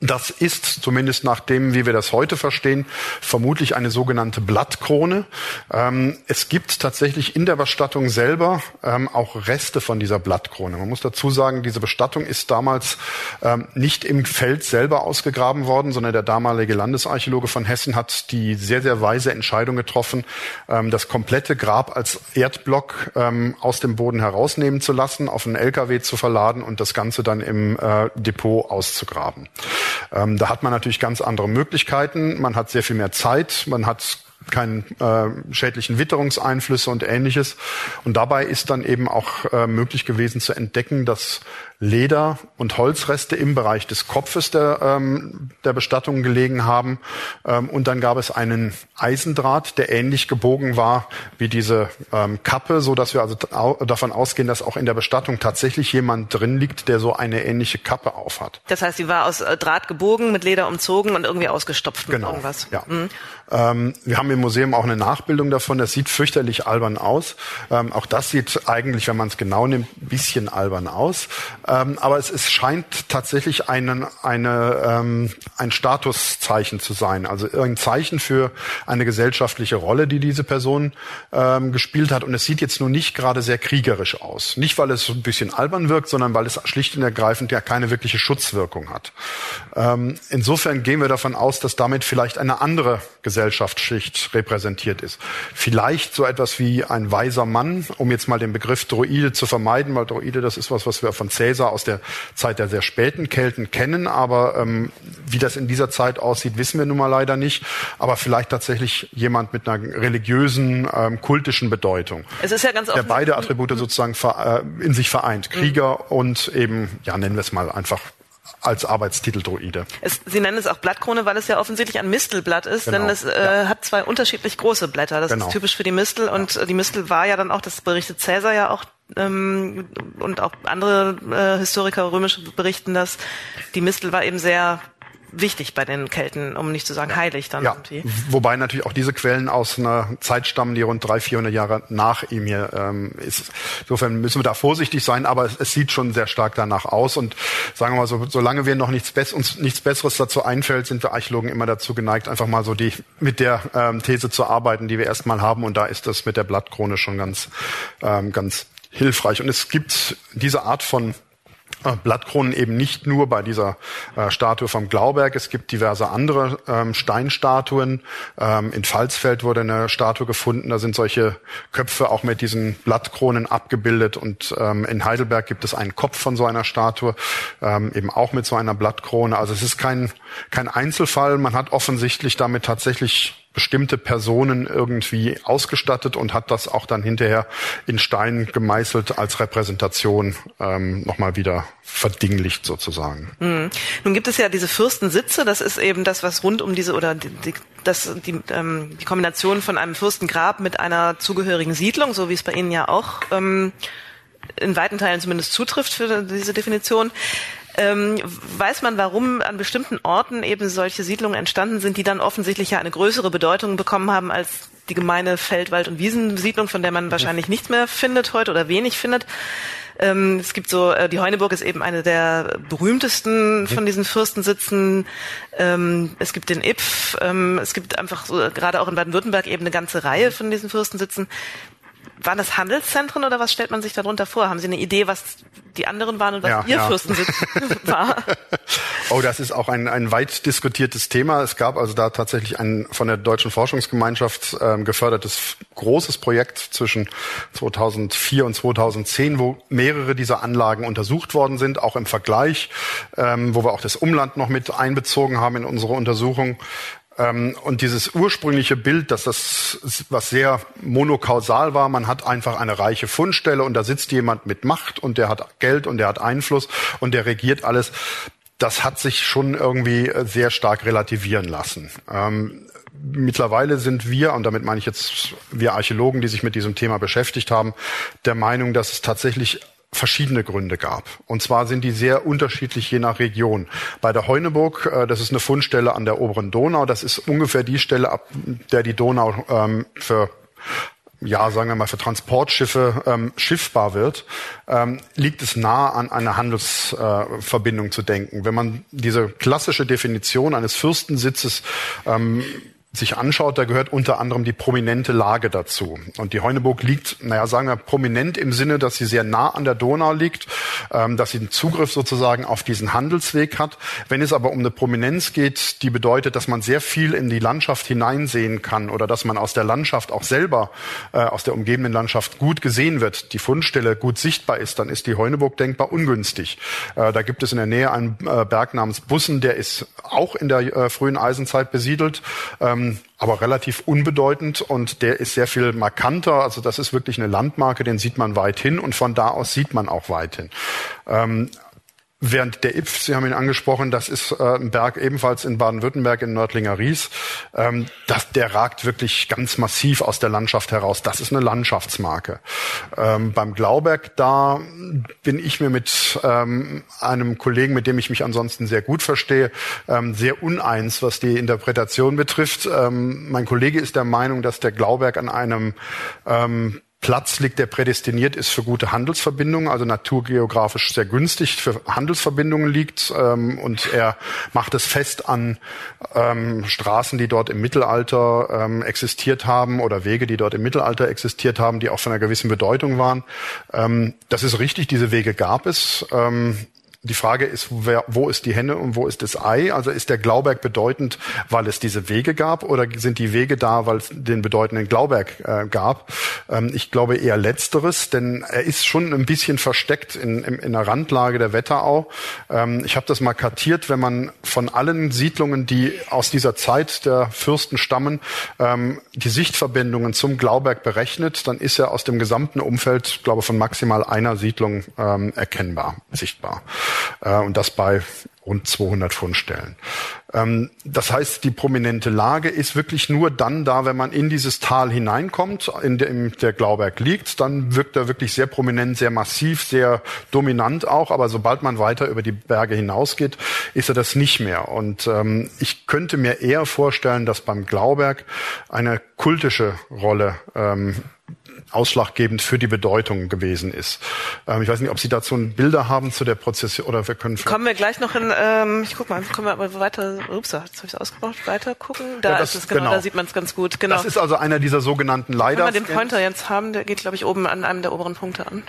das ist, zumindest nach dem, wie wir das heute verstehen, vermutlich eine sogenannte Blattkrone. Ähm, es gibt tatsächlich in der Bestattung selber ähm, auch Reste von dieser Blattkrone. Man muss dazu sagen, diese Bestattung ist damals ähm, nicht im Feld selber ausgegraben worden, sondern der damalige Landesarchäologe von Hessen hat die sehr, sehr weise Entscheidung getroffen, ähm, das komplette Grab als Erdblock ähm, aus dem Boden herausnehmen zu lassen, auf einen LKW zu verladen und das Ganze dann im äh, Depot auszugraben. Ähm, da hat man natürlich ganz andere Möglichkeiten. Man hat sehr viel mehr Zeit. Man hat keinen äh, schädlichen Witterungseinflüsse und ähnliches. Und dabei ist dann eben auch äh, möglich gewesen zu entdecken, dass Leder- und Holzreste im Bereich des Kopfes der, ähm, der Bestattung gelegen haben. Ähm, und dann gab es einen Eisendraht, der ähnlich gebogen war wie diese ähm, Kappe, so dass wir also davon ausgehen, dass auch in der Bestattung tatsächlich jemand drin liegt, der so eine ähnliche Kappe aufhat. Das heißt, sie war aus äh, Draht gebogen, mit Leder umzogen und irgendwie ausgestopft genau, mit irgendwas. Ja. Mhm. Ähm, wir haben im Museum auch eine Nachbildung davon. Das sieht fürchterlich albern aus. Ähm, auch das sieht eigentlich, wenn man es genau nimmt, ein bisschen albern aus. Ähm, aber es, es scheint tatsächlich einen, eine, ähm, ein Statuszeichen zu sein. Also ein Zeichen für eine gesellschaftliche Rolle, die diese Person ähm, gespielt hat. Und es sieht jetzt nur nicht gerade sehr kriegerisch aus. Nicht, weil es ein bisschen albern wirkt, sondern weil es schlicht und ergreifend ja keine wirkliche Schutzwirkung hat. Ähm, insofern gehen wir davon aus, dass damit vielleicht eine andere Gesellschaftsschicht repräsentiert ist. Vielleicht so etwas wie ein weiser Mann, um jetzt mal den Begriff Droide zu vermeiden, weil Droide, das ist was, was wir von Cäsar aus der Zeit der sehr späten Kelten kennen, aber ähm, wie das in dieser Zeit aussieht, wissen wir nun mal leider nicht. Aber vielleicht tatsächlich jemand mit einer religiösen, ähm, kultischen Bedeutung. Es ist ja ganz der beide Attribute sozusagen äh, in sich vereint. Krieger mhm. und eben, ja, nennen wir es mal einfach als Arbeitstitel Droide. Es, Sie nennen es auch Blattkrone, weil es ja offensichtlich ein Mistelblatt ist, genau. denn es äh, ja. hat zwei unterschiedlich große Blätter. Das genau. ist typisch für die Mistel und ja. die Mistel war ja dann auch, das berichtet Cäsar ja auch ähm, und auch andere äh, Historiker römische berichten das, die Mistel war eben sehr wichtig bei den Kelten, um nicht zu sagen heilig dann ja. irgendwie. Wobei natürlich auch diese Quellen aus einer Zeit stammen, die rund 300, 400 Jahre nach ihm hier ähm, ist. Insofern müssen wir da vorsichtig sein, aber es, es, sieht schon sehr stark danach aus. Und sagen wir mal so, solange wir noch nichts, Bess uns nichts Besseres dazu einfällt, sind wir Archäologen immer dazu geneigt, einfach mal so die mit der ähm, These zu arbeiten, die wir erstmal haben. Und da ist das mit der Blattkrone schon ganz, ähm, ganz hilfreich. Und es gibt diese Art von Blattkronen eben nicht nur bei dieser äh, Statue vom Glauberg. Es gibt diverse andere ähm, Steinstatuen. Ähm, in Pfalzfeld wurde eine Statue gefunden. Da sind solche Köpfe auch mit diesen Blattkronen abgebildet. Und ähm, in Heidelberg gibt es einen Kopf von so einer Statue, ähm, eben auch mit so einer Blattkrone. Also es ist kein, kein Einzelfall. Man hat offensichtlich damit tatsächlich bestimmte Personen irgendwie ausgestattet und hat das auch dann hinterher in Stein gemeißelt als Repräsentation ähm, nochmal wieder verdinglicht sozusagen. Mhm. Nun gibt es ja diese Fürstensitze, das ist eben das, was rund um diese oder die, die, das, die, ähm, die Kombination von einem Fürstengrab mit einer zugehörigen Siedlung, so wie es bei Ihnen ja auch ähm, in weiten Teilen zumindest zutrifft für diese Definition. Ähm, weiß man, warum an bestimmten Orten eben solche Siedlungen entstanden sind, die dann offensichtlich ja eine größere Bedeutung bekommen haben als die gemeine Feld-, Wald- und Wiesensiedlung, von der man wahrscheinlich nichts mehr findet heute oder wenig findet. Ähm, es gibt so, äh, die Heuneburg ist eben eine der berühmtesten von diesen Fürstensitzen. Ähm, es gibt den Ipf, ähm, es gibt einfach so, gerade auch in Baden-Württemberg eben eine ganze Reihe von diesen Fürstensitzen. Waren das Handelszentren oder was stellt man sich darunter vor? Haben Sie eine Idee, was die anderen waren und was ja, Ihr ja. Fürstensitz war? Oh, das ist auch ein, ein weit diskutiertes Thema. Es gab also da tatsächlich ein von der Deutschen Forschungsgemeinschaft ähm, gefördertes großes Projekt zwischen 2004 und 2010, wo mehrere dieser Anlagen untersucht worden sind, auch im Vergleich, ähm, wo wir auch das Umland noch mit einbezogen haben in unsere Untersuchung. Ähm, und dieses ursprüngliche Bild, dass das was sehr monokausal war, man hat einfach eine reiche Fundstelle und da sitzt jemand mit Macht und der hat Geld und der hat Einfluss und der regiert alles, das hat sich schon irgendwie sehr stark relativieren lassen. Ähm, mittlerweile sind wir, und damit meine ich jetzt wir Archäologen, die sich mit diesem Thema beschäftigt haben, der Meinung, dass es tatsächlich verschiedene Gründe gab. Und zwar sind die sehr unterschiedlich je nach Region. Bei der Heuneburg, äh, das ist eine Fundstelle an der oberen Donau, das ist ungefähr die Stelle, ab der die Donau ähm, für ja, sagen wir mal, für Transportschiffe ähm, schiffbar wird, ähm, liegt es nahe an eine Handelsverbindung äh, zu denken. Wenn man diese klassische Definition eines Fürstensitzes ähm, sich anschaut, da gehört unter anderem die prominente Lage dazu. Und die Heuneburg liegt, naja, sagen wir prominent im Sinne, dass sie sehr nah an der Donau liegt, ähm, dass sie einen Zugriff sozusagen auf diesen Handelsweg hat. Wenn es aber um eine Prominenz geht, die bedeutet, dass man sehr viel in die Landschaft hineinsehen kann oder dass man aus der Landschaft auch selber, äh, aus der umgebenden Landschaft gut gesehen wird, die Fundstelle gut sichtbar ist, dann ist die Heuneburg denkbar ungünstig. Äh, da gibt es in der Nähe einen äh, Berg namens Bussen, der ist auch in der äh, frühen Eisenzeit besiedelt. Ähm, aber relativ unbedeutend und der ist sehr viel markanter. Also das ist wirklich eine Landmarke, den sieht man weit hin und von da aus sieht man auch weit hin. Ähm, Während der Ipf, Sie haben ihn angesprochen, das ist äh, ein Berg ebenfalls in Baden-Württemberg in Nördlinger Ries. Ähm, das, der ragt wirklich ganz massiv aus der Landschaft heraus. Das ist eine Landschaftsmarke. Ähm, beim Glauberg, da bin ich mir mit ähm, einem Kollegen, mit dem ich mich ansonsten sehr gut verstehe, ähm, sehr uneins, was die Interpretation betrifft. Ähm, mein Kollege ist der Meinung, dass der Glauberg an einem ähm, Platz liegt, der prädestiniert ist für gute Handelsverbindungen, also naturgeografisch sehr günstig für Handelsverbindungen liegt. Ähm, und er macht es fest an ähm, Straßen, die dort im Mittelalter ähm, existiert haben oder Wege, die dort im Mittelalter existiert haben, die auch von einer gewissen Bedeutung waren. Ähm, das ist richtig, diese Wege gab es. Ähm, die Frage ist, wer, wo ist die Henne und wo ist das Ei? Also ist der Glauberg bedeutend, weil es diese Wege gab oder sind die Wege da, weil es den bedeutenden Glauberg äh, gab? Ähm, ich glaube eher letzteres, denn er ist schon ein bisschen versteckt in, in, in der Randlage der Wetterau. Ähm, ich habe das mal kartiert, wenn man von allen Siedlungen, die aus dieser Zeit der Fürsten stammen, ähm, die Sichtverbindungen zum Glauberg berechnet, dann ist er aus dem gesamten Umfeld, glaube von maximal einer Siedlung ähm, erkennbar, sichtbar äh, und das bei rund 200 Fundstellen. Ähm, das heißt, die prominente Lage ist wirklich nur dann da, wenn man in dieses Tal hineinkommt, in dem der Glauberg liegt, dann wirkt er wirklich sehr prominent, sehr massiv, sehr dominant auch, aber sobald man weiter über die Berge hinausgeht, ist er das nicht mehr. Und ähm, ich könnte mir eher vorstellen, dass beim Glauberg eine kultische Rolle ähm, ausschlaggebend für die Bedeutung gewesen ist. Ähm, ich weiß nicht, ob Sie dazu Bilder haben zu der Prozession oder wir können. Kommen wir gleich noch in. Ähm, ich guck mal, können wir aber weiter. Ups, jetzt habe ich ausgebraucht. Weiter gucken. Da ja, das, ist es genau, genau, Da sieht man es ganz gut. Genau. Das ist also einer dieser sogenannten Leider. Wenn wir den Pointer jetzt haben, der geht, glaube ich, oben an einem der oberen Punkte an.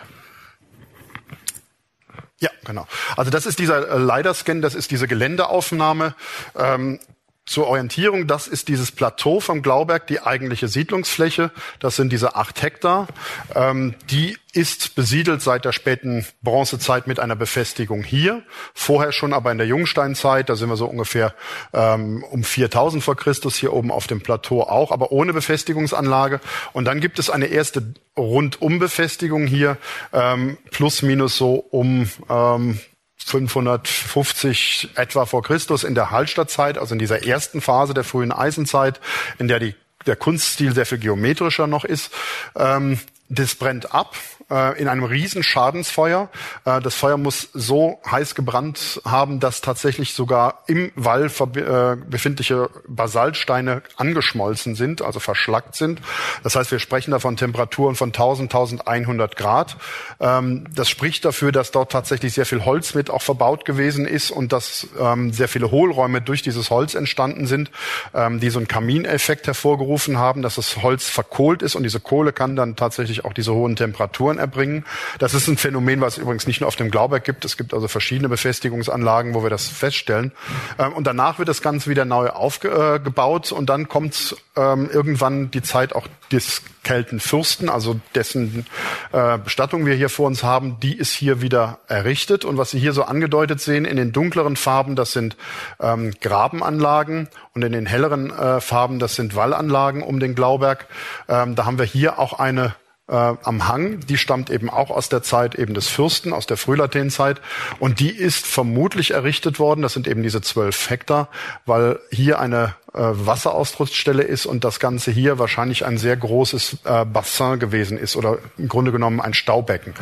Ja, genau. Also das ist dieser äh, LiDAR-Scan, das ist diese Geländeaufnahme. Ähm, zur Orientierung, das ist dieses Plateau vom Glauberg, die eigentliche Siedlungsfläche. Das sind diese acht Hektar. Ähm, die ist besiedelt seit der späten Bronzezeit mit einer Befestigung hier. Vorher schon aber in der Jungsteinzeit, da sind wir so ungefähr ähm, um 4000 vor Christus hier oben auf dem Plateau auch, aber ohne Befestigungsanlage. Und dann gibt es eine erste Rundumbefestigung hier, ähm, plus minus so um ähm, 550 etwa vor Christus in der Hallstattzeit, also in dieser ersten Phase der frühen Eisenzeit, in der die, der Kunststil sehr viel geometrischer noch ist. Ähm, das brennt ab äh, in einem riesen Schadensfeuer. Äh, das Feuer muss so heiß gebrannt haben, dass tatsächlich sogar im Wall äh, befindliche Basaltsteine angeschmolzen sind, also verschlackt sind. Das heißt, wir sprechen da von Temperaturen von 1000, 1100 Grad. Ähm, das spricht dafür, dass dort tatsächlich sehr viel Holz mit auch verbaut gewesen ist und dass ähm, sehr viele Hohlräume durch dieses Holz entstanden sind, ähm, die so einen Kamineffekt hervorgerufen haben, dass das Holz verkohlt ist und diese Kohle kann dann tatsächlich tatsächlich auch diese hohen Temperaturen erbringen. Das ist ein Phänomen, was es übrigens nicht nur auf dem Glauberg gibt. Es gibt also verschiedene Befestigungsanlagen, wo wir das feststellen. Ähm, und danach wird das Ganze wieder neu aufgebaut und dann kommt ähm, irgendwann die Zeit auch des Keltenfürsten, also dessen äh, Bestattung wir hier vor uns haben, die ist hier wieder errichtet. Und was Sie hier so angedeutet sehen in den dunkleren Farben, das sind ähm, Grabenanlagen und in den helleren äh, Farben, das sind Wallanlagen um den Glauberg. Ähm, da haben wir hier auch eine äh, am Hang. Die stammt eben auch aus der Zeit eben des Fürsten, aus der Frühlatenzeit. Und die ist vermutlich errichtet worden, das sind eben diese zwölf Hektar, weil hier eine äh, Wasseraustrittsstelle ist und das Ganze hier wahrscheinlich ein sehr großes äh, Bassin gewesen ist oder im Grunde genommen ein Staubecken.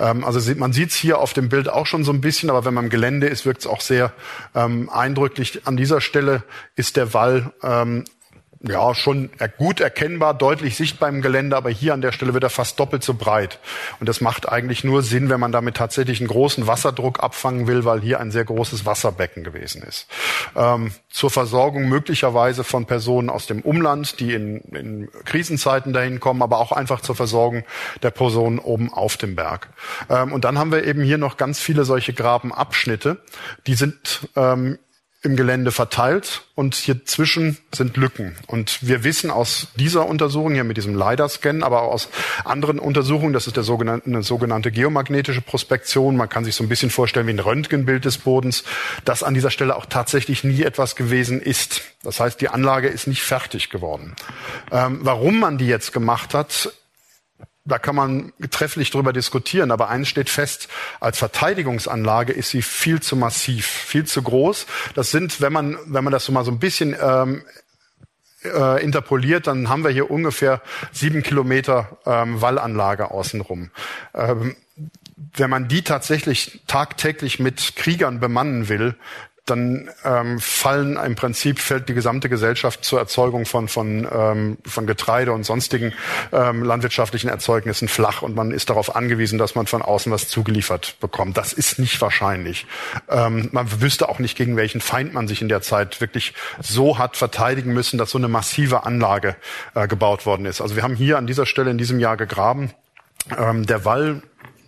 Ähm, also sieht, man sieht es hier auf dem Bild auch schon so ein bisschen, aber wenn man im Gelände ist, wirkt es auch sehr ähm, eindrücklich. An dieser Stelle ist der Wall ähm, ja, schon gut erkennbar, deutlich sichtbar im Gelände, aber hier an der Stelle wird er fast doppelt so breit. Und das macht eigentlich nur Sinn, wenn man damit tatsächlich einen großen Wasserdruck abfangen will, weil hier ein sehr großes Wasserbecken gewesen ist. Ähm, zur Versorgung möglicherweise von Personen aus dem Umland, die in, in Krisenzeiten dahin kommen, aber auch einfach zur Versorgung der Personen oben auf dem Berg. Ähm, und dann haben wir eben hier noch ganz viele solche Grabenabschnitte, die sind ähm, im Gelände verteilt und hier zwischen sind Lücken. Und wir wissen aus dieser Untersuchung hier mit diesem LiDAR-Scan, aber auch aus anderen Untersuchungen, das ist der sogenannte, eine sogenannte geomagnetische Prospektion, man kann sich so ein bisschen vorstellen wie ein Röntgenbild des Bodens, dass an dieser Stelle auch tatsächlich nie etwas gewesen ist. Das heißt, die Anlage ist nicht fertig geworden. Ähm, warum man die jetzt gemacht hat, da kann man trefflich drüber diskutieren, aber eines steht fest, als Verteidigungsanlage ist sie viel zu massiv, viel zu groß. Das sind, wenn man, wenn man das so mal so ein bisschen ähm, äh, interpoliert, dann haben wir hier ungefähr sieben Kilometer ähm, Wallanlage außenrum. Ähm, wenn man die tatsächlich tagtäglich mit Kriegern bemannen will, dann ähm, fallen im Prinzip fällt die gesamte Gesellschaft zur Erzeugung von von ähm, von Getreide und sonstigen ähm, landwirtschaftlichen Erzeugnissen flach und man ist darauf angewiesen, dass man von außen was zugeliefert bekommt. Das ist nicht wahrscheinlich. Ähm, man wüsste auch nicht, gegen welchen Feind man sich in der Zeit wirklich so hat verteidigen müssen, dass so eine massive Anlage äh, gebaut worden ist. Also wir haben hier an dieser Stelle in diesem Jahr gegraben. Ähm, der Wall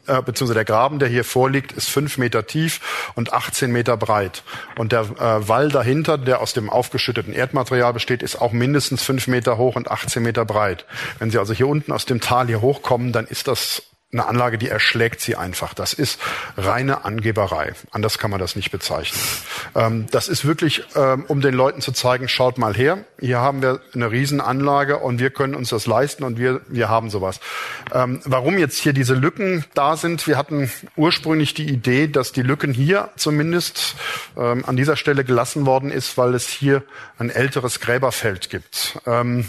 äh, beziehungsweise der Graben, der hier vorliegt, ist fünf Meter tief und 18 Meter breit. Und der äh, Wall dahinter, der aus dem aufgeschütteten Erdmaterial besteht, ist auch mindestens fünf Meter hoch und 18 Meter breit. Wenn Sie also hier unten aus dem Tal hier hochkommen, dann ist das eine Anlage, die erschlägt sie einfach. Das ist reine Angeberei. Anders kann man das nicht bezeichnen. Ähm, das ist wirklich, ähm, um den Leuten zu zeigen, schaut mal her. Hier haben wir eine Riesenanlage und wir können uns das leisten und wir, wir haben sowas. Ähm, warum jetzt hier diese Lücken da sind? Wir hatten ursprünglich die Idee, dass die Lücken hier zumindest ähm, an dieser Stelle gelassen worden ist, weil es hier ein älteres Gräberfeld gibt. Ähm,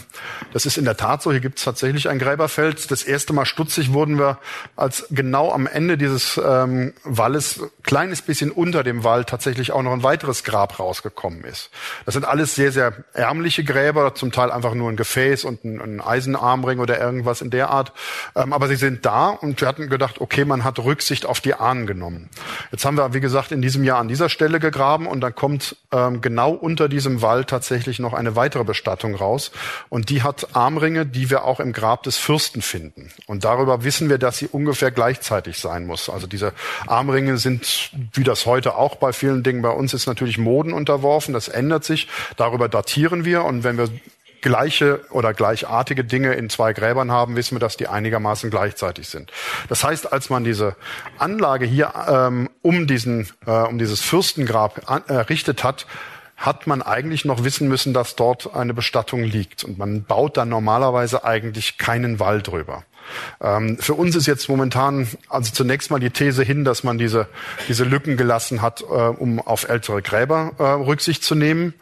das ist in der Tat so. Hier gibt es tatsächlich ein Gräberfeld. Das erste Mal stutzig wurden wir als genau am Ende dieses ähm, Walles, kleines bisschen unter dem Wall, tatsächlich auch noch ein weiteres Grab rausgekommen ist. Das sind alles sehr, sehr ärmliche Gräber, zum Teil einfach nur ein Gefäß und ein, ein Eisenarmring oder irgendwas in der Art. Ähm, aber sie sind da und wir hatten gedacht, okay, man hat Rücksicht auf die Ahnen genommen. Jetzt haben wir, wie gesagt, in diesem Jahr an dieser Stelle gegraben und dann kommt ähm, genau unter diesem Wall tatsächlich noch eine weitere Bestattung raus. Und die hat Armringe, die wir auch im Grab des Fürsten finden. Und darüber wissen wir, dass sie ungefähr gleichzeitig sein muss. Also diese Armringe sind, wie das heute auch bei vielen Dingen bei uns ist, natürlich Moden unterworfen. Das ändert sich. Darüber datieren wir. Und wenn wir gleiche oder gleichartige Dinge in zwei Gräbern haben, wissen wir, dass die einigermaßen gleichzeitig sind. Das heißt, als man diese Anlage hier ähm, um diesen äh, um dieses Fürstengrab errichtet hat, hat man eigentlich noch wissen müssen, dass dort eine Bestattung liegt. Und man baut dann normalerweise eigentlich keinen Wall drüber. Ähm, für uns ist jetzt momentan also zunächst mal die These hin, dass man diese, diese Lücken gelassen hat, äh, um auf ältere Gräber äh, Rücksicht zu nehmen.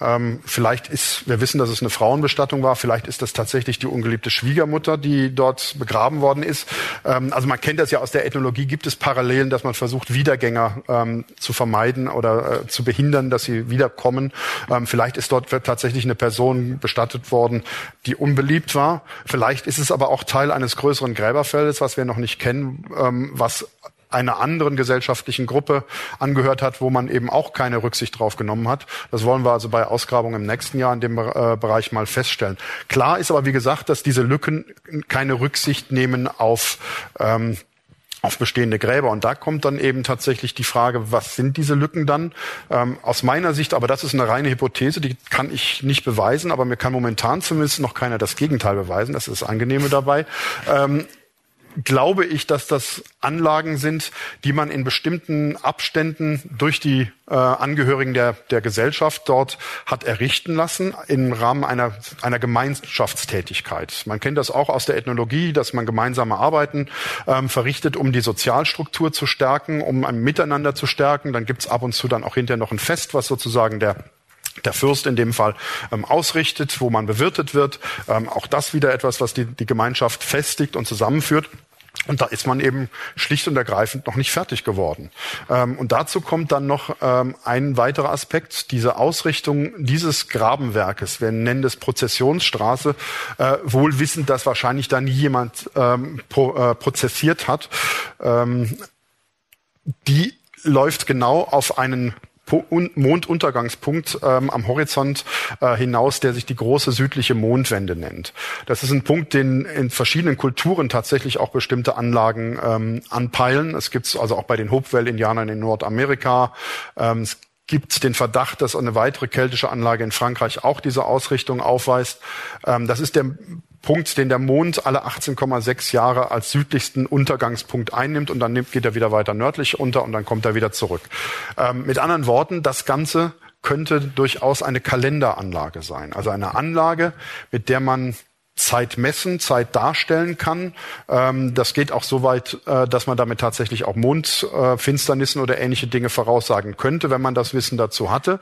Ähm, vielleicht ist, wir wissen, dass es eine Frauenbestattung war, vielleicht ist das tatsächlich die ungeliebte Schwiegermutter, die dort begraben worden ist. Ähm, also man kennt das ja aus der Ethnologie, gibt es Parallelen, dass man versucht, Wiedergänger ähm, zu vermeiden oder äh, zu behindern, dass sie wiederkommen. Ähm, vielleicht ist dort tatsächlich eine Person bestattet worden, die unbeliebt war. Vielleicht ist es aber auch Teil eines größeren Gräberfeldes, was wir noch nicht kennen, ähm, was einer anderen gesellschaftlichen Gruppe angehört hat, wo man eben auch keine Rücksicht drauf genommen hat. Das wollen wir also bei Ausgrabungen im nächsten Jahr in dem äh, Bereich mal feststellen. Klar ist aber, wie gesagt, dass diese Lücken keine Rücksicht nehmen auf ähm, auf bestehende Gräber. Und da kommt dann eben tatsächlich die Frage, was sind diese Lücken dann? Ähm, aus meiner Sicht, aber das ist eine reine Hypothese, die kann ich nicht beweisen, aber mir kann momentan zumindest noch keiner das Gegenteil beweisen. Das ist das Angenehme dabei. Ähm, glaube ich, dass das Anlagen sind, die man in bestimmten Abständen durch die äh, Angehörigen der, der Gesellschaft dort hat errichten lassen im Rahmen einer, einer Gemeinschaftstätigkeit. Man kennt das auch aus der Ethnologie, dass man gemeinsame Arbeiten ähm, verrichtet, um die Sozialstruktur zu stärken, um ein Miteinander zu stärken. Dann gibt's ab und zu dann auch hinterher noch ein Fest, was sozusagen der der Fürst in dem Fall ähm, ausrichtet, wo man bewirtet wird. Ähm, auch das wieder etwas, was die, die Gemeinschaft festigt und zusammenführt. Und da ist man eben schlicht und ergreifend noch nicht fertig geworden. Ähm, und dazu kommt dann noch ähm, ein weiterer Aspekt, diese Ausrichtung dieses Grabenwerkes. Wir nennen das Prozessionsstraße, äh, wohl wissend, dass wahrscheinlich da nie jemand ähm, pro, äh, prozessiert hat. Ähm, die läuft genau auf einen Monduntergangspunkt ähm, am Horizont äh, hinaus, der sich die große südliche Mondwende nennt. Das ist ein Punkt, den in verschiedenen Kulturen tatsächlich auch bestimmte Anlagen ähm, anpeilen. Es gibt also auch bei den Hopewell-Indianern in Nordamerika. Ähm, es gibt den Verdacht, dass eine weitere keltische Anlage in Frankreich auch diese Ausrichtung aufweist. Ähm, das ist der Punkt, den der Mond alle 18,6 Jahre als südlichsten Untergangspunkt einnimmt und dann geht er wieder weiter nördlich unter und dann kommt er wieder zurück. Ähm, mit anderen Worten, das Ganze könnte durchaus eine Kalenderanlage sein. Also eine Anlage, mit der man Zeit messen, Zeit darstellen kann. Ähm, das geht auch so weit, äh, dass man damit tatsächlich auch Mondfinsternissen oder ähnliche Dinge voraussagen könnte, wenn man das Wissen dazu hatte.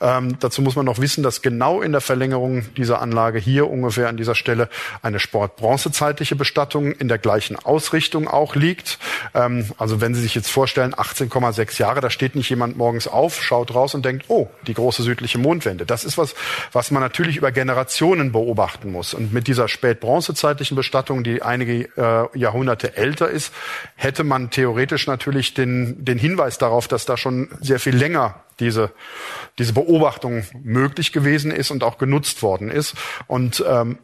Ähm, dazu muss man noch wissen, dass genau in der Verlängerung dieser Anlage hier ungefähr an dieser Stelle eine Sport-Bronzezeitliche Bestattung in der gleichen Ausrichtung auch liegt. Ähm, also wenn Sie sich jetzt vorstellen, 18,6 Jahre, da steht nicht jemand morgens auf, schaut raus und denkt, oh, die große südliche Mondwende. Das ist was, was man natürlich über Generationen beobachten muss. Und mit dieser spätbronzezeitlichen Bestattung, die einige äh, Jahrhunderte älter ist, hätte man theoretisch natürlich den, den Hinweis darauf, dass da schon sehr viel länger diese, diese Beobachtung möglich gewesen ist und auch genutzt worden ist. Und ähm,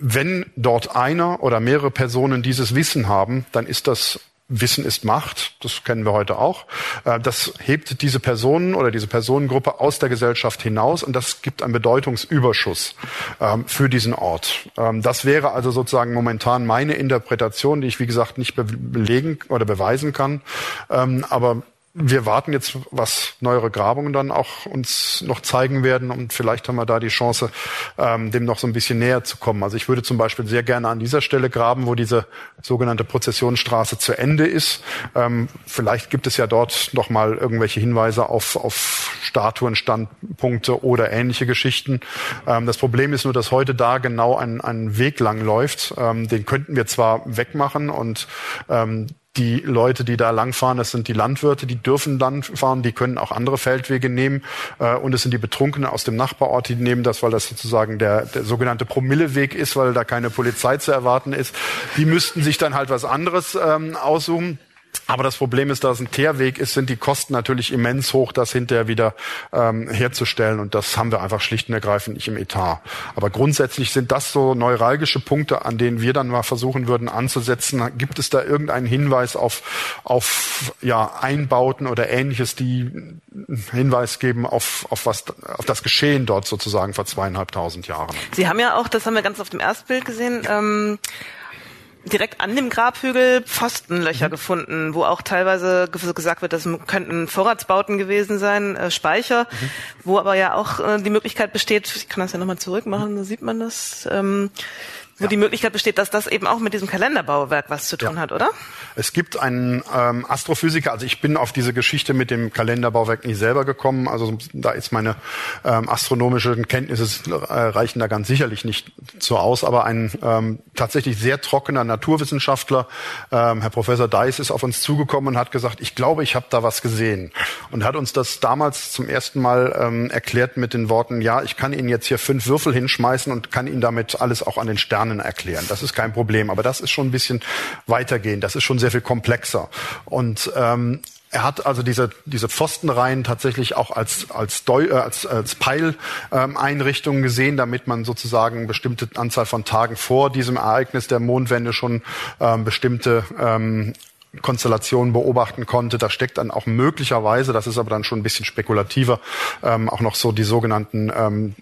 wenn dort einer oder mehrere Personen dieses Wissen haben, dann ist das Wissen ist Macht, das kennen wir heute auch. Äh, das hebt diese Personen oder diese Personengruppe aus der Gesellschaft hinaus und das gibt einen Bedeutungsüberschuss ähm, für diesen Ort. Ähm, das wäre also sozusagen momentan meine Interpretation, die ich wie gesagt nicht belegen oder beweisen kann. Ähm, aber wir warten jetzt, was neuere Grabungen dann auch uns noch zeigen werden und vielleicht haben wir da die Chance, ähm, dem noch so ein bisschen näher zu kommen. Also ich würde zum Beispiel sehr gerne an dieser Stelle graben, wo diese sogenannte Prozessionsstraße zu Ende ist. Ähm, vielleicht gibt es ja dort noch mal irgendwelche Hinweise auf, auf Statuen, Standpunkte oder ähnliche Geschichten. Ähm, das Problem ist nur, dass heute da genau ein, ein Weg lang läuft. Ähm, den könnten wir zwar wegmachen und ähm, die Leute, die da langfahren, das sind die Landwirte, die dürfen dann fahren, die können auch andere Feldwege nehmen. Äh, und es sind die Betrunkenen aus dem Nachbarort, die nehmen das, weil das sozusagen der, der sogenannte Promilleweg ist, weil da keine Polizei zu erwarten ist. Die müssten sich dann halt was anderes ähm, aussuchen. Aber das Problem ist, da es ein Teerweg ist, sind die Kosten natürlich immens hoch, das hinterher wieder ähm, herzustellen. Und das haben wir einfach schlicht und ergreifend nicht im Etat. Aber grundsätzlich sind das so neuralgische Punkte, an denen wir dann mal versuchen würden anzusetzen. Gibt es da irgendeinen Hinweis auf, auf ja, Einbauten oder ähnliches, die Hinweis geben auf, auf, was, auf das Geschehen dort sozusagen vor zweieinhalbtausend Jahren? Sie haben ja auch, das haben wir ganz auf dem Erstbild gesehen, ähm direkt an dem Grabhügel Pfostenlöcher mhm. gefunden, wo auch teilweise gesagt wird, das könnten Vorratsbauten gewesen sein, äh, Speicher, mhm. wo aber ja auch äh, die Möglichkeit besteht, ich kann das ja nochmal zurückmachen, da sieht man das, ähm, wo ja. die Möglichkeit besteht, dass das eben auch mit diesem Kalenderbauwerk was zu tun ja. hat, oder? Es gibt einen ähm, Astrophysiker, also ich bin auf diese Geschichte mit dem Kalenderbauwerk nicht selber gekommen, also da ist meine ähm, astronomischen Kenntnisse äh, reichen da ganz sicherlich nicht so aus, aber ein ähm, tatsächlich sehr trockener Naturwissenschaftler, ähm, Herr Professor Deiss, ist auf uns zugekommen und hat gesagt, ich glaube, ich habe da was gesehen und hat uns das damals zum ersten Mal ähm, erklärt mit den Worten, ja, ich kann Ihnen jetzt hier fünf Würfel hinschmeißen und kann Ihnen damit alles auch an den Sternen Laternen erklären. Das ist kein Problem, aber das ist schon ein bisschen weitergehend. Das ist schon sehr viel komplexer. Und ähm, er hat also diese, diese Pfostenreihen tatsächlich auch als, als, Deu, äh, als, als Peileinrichtung ähm, gesehen, damit man sozusagen bestimmte Anzahl von Tagen vor diesem Ereignis der Mondwende schon ähm, bestimmte ähm, Konstellationen beobachten konnte. Da steckt dann auch möglicherweise, das ist aber dann schon ein bisschen spekulativer, ähm, auch noch so die sogenannten ähm,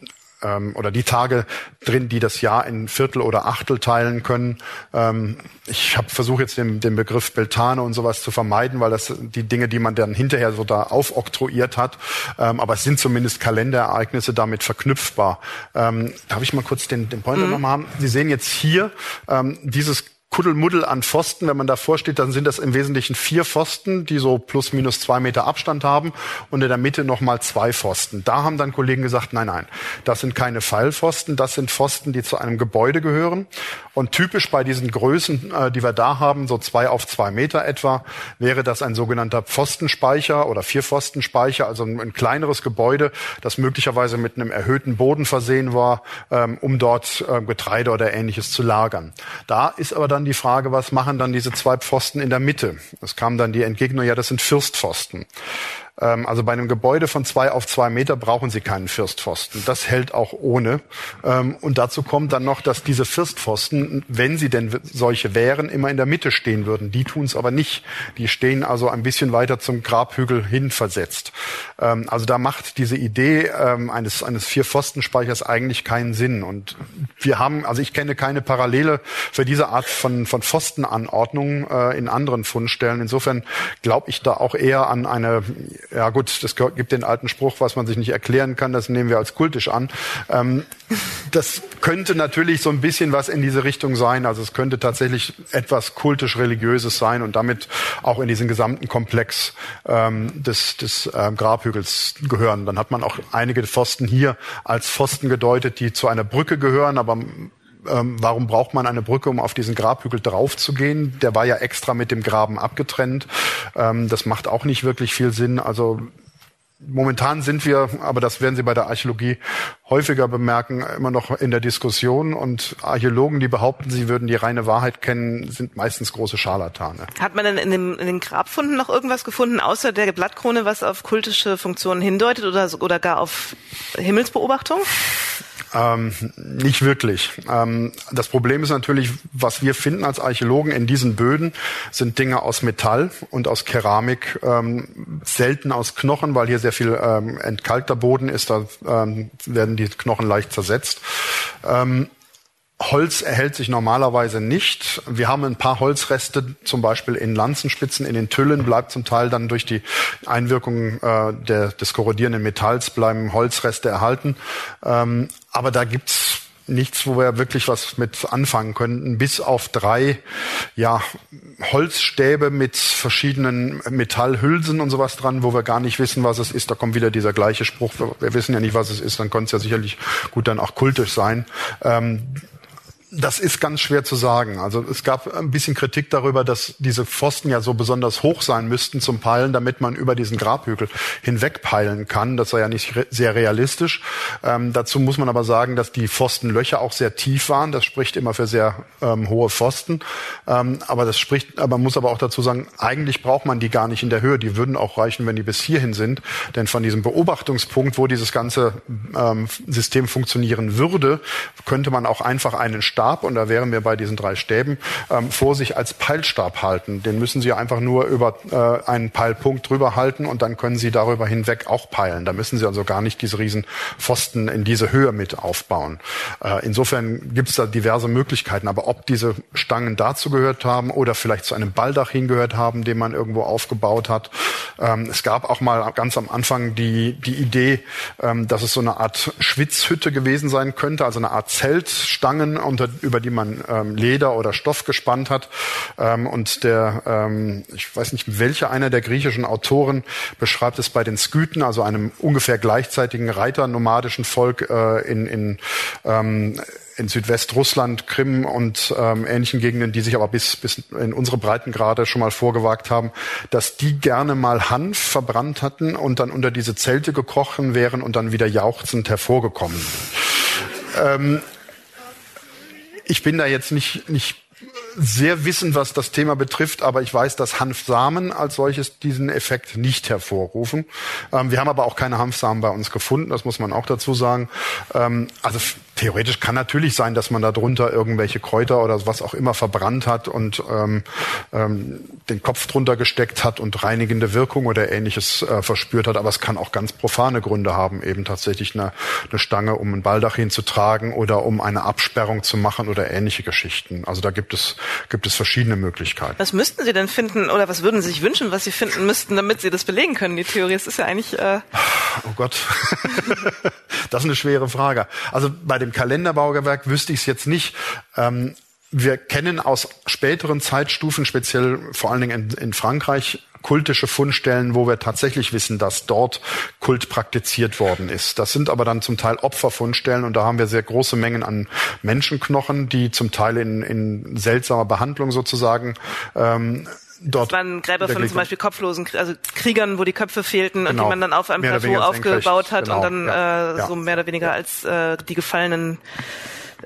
ähm, oder die Tage drin, die das Jahr in Viertel oder Achtel teilen können. Ähm, ich habe versucht jetzt den, den Begriff Beltane und sowas zu vermeiden, weil das die Dinge, die man dann hinterher so da aufoktroyiert hat. Ähm, aber es sind zumindest Kalenderereignisse damit verknüpfbar. Ähm, darf ich mal kurz den, den Pointer mhm. nochmal haben? Sie sehen jetzt hier ähm, dieses Kuddelmuddel an Pfosten. Wenn man davor steht, dann sind das im Wesentlichen vier Pfosten, die so plus minus zwei Meter Abstand haben und in der Mitte nochmal zwei Pfosten. Da haben dann Kollegen gesagt, nein, nein, das sind keine Pfeilpfosten, das sind Pfosten, die zu einem Gebäude gehören. Und typisch bei diesen Größen, äh, die wir da haben, so zwei auf zwei Meter etwa, wäre das ein sogenannter Pfostenspeicher oder Vierpfostenspeicher, also ein, ein kleineres Gebäude, das möglicherweise mit einem erhöhten Boden versehen war, ähm, um dort äh, Getreide oder ähnliches zu lagern. Da ist aber dann die Frage, was machen dann diese zwei Pfosten in der Mitte? Es kam dann die Entgegnung, ja, das sind Fürstpfosten. Ähm, also bei einem Gebäude von zwei auf zwei Meter brauchen Sie keinen Fürstpfosten. Das hält auch ohne. Ähm, und dazu kommt dann noch, dass diese Fürstpfosten, wenn sie denn solche wären, immer in der Mitte stehen würden. Die tun es aber nicht. Die stehen also ein bisschen weiter zum Grabhügel hin versetzt. Ähm, also da macht diese Idee eines, eines Vier-Pfosten-Speichers eigentlich keinen Sinn. Und wir haben, also ich kenne keine Parallele für diese Art von, von Pfostenanordnung äh, in anderen Fundstellen. Insofern glaube ich da auch eher an eine ja gut, das gibt den alten Spruch, was man sich nicht erklären kann, das nehmen wir als kultisch an. Ähm, das könnte natürlich so ein bisschen was in diese Richtung sein. Also es könnte tatsächlich etwas kultisch-religiöses sein und damit auch in diesen gesamten Komplex ähm, des, des ähm, Grabhügels gehören. Dann hat man auch einige Pfosten hier als Pfosten gedeutet, die zu einer Brücke gehören, aber ähm, warum braucht man eine Brücke, um auf diesen Grabhügel draufzugehen? Der war ja extra mit dem Graben abgetrennt. Ähm, das macht auch nicht wirklich viel Sinn. Also Momentan sind wir, aber das werden Sie bei der Archäologie häufiger bemerken, immer noch in der Diskussion. Und Archäologen, die behaupten, sie würden die reine Wahrheit kennen, sind meistens große Scharlatane. Hat man denn in, dem, in den Grabfunden noch irgendwas gefunden, außer der Blattkrone, was auf kultische Funktionen hindeutet oder, oder gar auf Himmelsbeobachtung? Ähm, nicht wirklich. Ähm, das Problem ist natürlich, was wir finden als Archäologen in diesen Böden, sind Dinge aus Metall und aus Keramik, ähm, selten aus Knochen, weil hier sehr viel ähm, entkalkter Boden ist, da ähm, werden die Knochen leicht zersetzt. Ähm, Holz erhält sich normalerweise nicht. Wir haben ein paar Holzreste, zum Beispiel in Lanzenspitzen, in den Tüllen bleibt zum Teil dann durch die Einwirkung äh, der, des korrodierenden Metalls bleiben Holzreste erhalten. Ähm, aber da gibt's nichts, wo wir wirklich was mit anfangen könnten, bis auf drei ja, Holzstäbe mit verschiedenen Metallhülsen und sowas dran, wo wir gar nicht wissen, was es ist. Da kommt wieder dieser gleiche Spruch, wir wissen ja nicht, was es ist, dann könnte es ja sicherlich gut dann auch kultisch sein. Ähm, das ist ganz schwer zu sagen. Also es gab ein bisschen Kritik darüber, dass diese Pfosten ja so besonders hoch sein müssten zum Peilen, damit man über diesen Grabhügel hinweg peilen kann. Das sei ja nicht re sehr realistisch. Ähm, dazu muss man aber sagen, dass die Pfostenlöcher auch sehr tief waren. Das spricht immer für sehr ähm, hohe Pfosten. Ähm, aber das spricht, aber man muss aber auch dazu sagen, eigentlich braucht man die gar nicht in der Höhe. Die würden auch reichen, wenn die bis hierhin sind. Denn von diesem Beobachtungspunkt, wo dieses ganze ähm, System funktionieren würde, könnte man auch einfach einen Stab, und da wären wir bei diesen drei Stäben, ähm, vor sich als Peilstab halten. Den müssen Sie einfach nur über äh, einen Peilpunkt drüber halten und dann können Sie darüber hinweg auch peilen. Da müssen Sie also gar nicht diese riesen Pfosten in diese Höhe mit aufbauen. Äh, insofern gibt es da diverse Möglichkeiten. Aber ob diese Stangen dazu gehört haben oder vielleicht zu einem Balldach hingehört haben, den man irgendwo aufgebaut hat. Ähm, es gab auch mal ganz am Anfang die, die Idee, ähm, dass es so eine Art Schwitzhütte gewesen sein könnte, also eine Art Zeltstangen unter über die man ähm, Leder oder Stoff gespannt hat. Ähm, und der, ähm, ich weiß nicht, welcher einer der griechischen Autoren beschreibt es bei den Skythen, also einem ungefähr gleichzeitigen Reiternomadischen Volk äh, in, in ähm, in Südwestrussland, Krim und ähm, ähnlichen Gegenden, die sich aber bis, bis in unsere Breitengrade schon mal vorgewagt haben, dass die gerne mal Hanf verbrannt hatten und dann unter diese Zelte gekrochen wären und dann wieder jauchzend hervorgekommen. Ähm, ich bin da jetzt nicht, nicht sehr wissen, was das Thema betrifft, aber ich weiß, dass Hanfsamen als solches diesen Effekt nicht hervorrufen. Ähm, wir haben aber auch keine Hanfsamen bei uns gefunden, das muss man auch dazu sagen. Ähm, also theoretisch kann natürlich sein, dass man da drunter irgendwelche Kräuter oder was auch immer verbrannt hat und ähm, ähm, den Kopf drunter gesteckt hat und reinigende Wirkung oder ähnliches äh, verspürt hat. Aber es kann auch ganz profane Gründe haben, eben tatsächlich eine, eine Stange, um ein Baldachin zu tragen oder um eine Absperrung zu machen oder ähnliche Geschichten. Also da gibt es gibt es verschiedene Möglichkeiten. Was müssten Sie denn finden oder was würden Sie sich wünschen, was Sie finden müssten, damit Sie das belegen können, die Theorie? Es ist ja eigentlich... Äh oh Gott, das ist eine schwere Frage. Also bei dem Kalenderbaugewerk wüsste ich es jetzt nicht. Ähm, wir kennen aus späteren Zeitstufen, speziell vor allen Dingen in, in, Frankreich, kultische Fundstellen, wo wir tatsächlich wissen, dass dort Kult praktiziert worden ist. Das sind aber dann zum Teil Opferfundstellen und da haben wir sehr große Mengen an Menschenknochen, die zum Teil in, in seltsamer Behandlung sozusagen ähm, dort. Das waren Gräber von zum Beispiel kopflosen, also Kriegern, wo die Köpfe fehlten genau. und die genau. man dann auf einem Plateau aufgebaut hat genau. und dann ja. äh, ja. so mehr oder weniger als äh, die gefallenen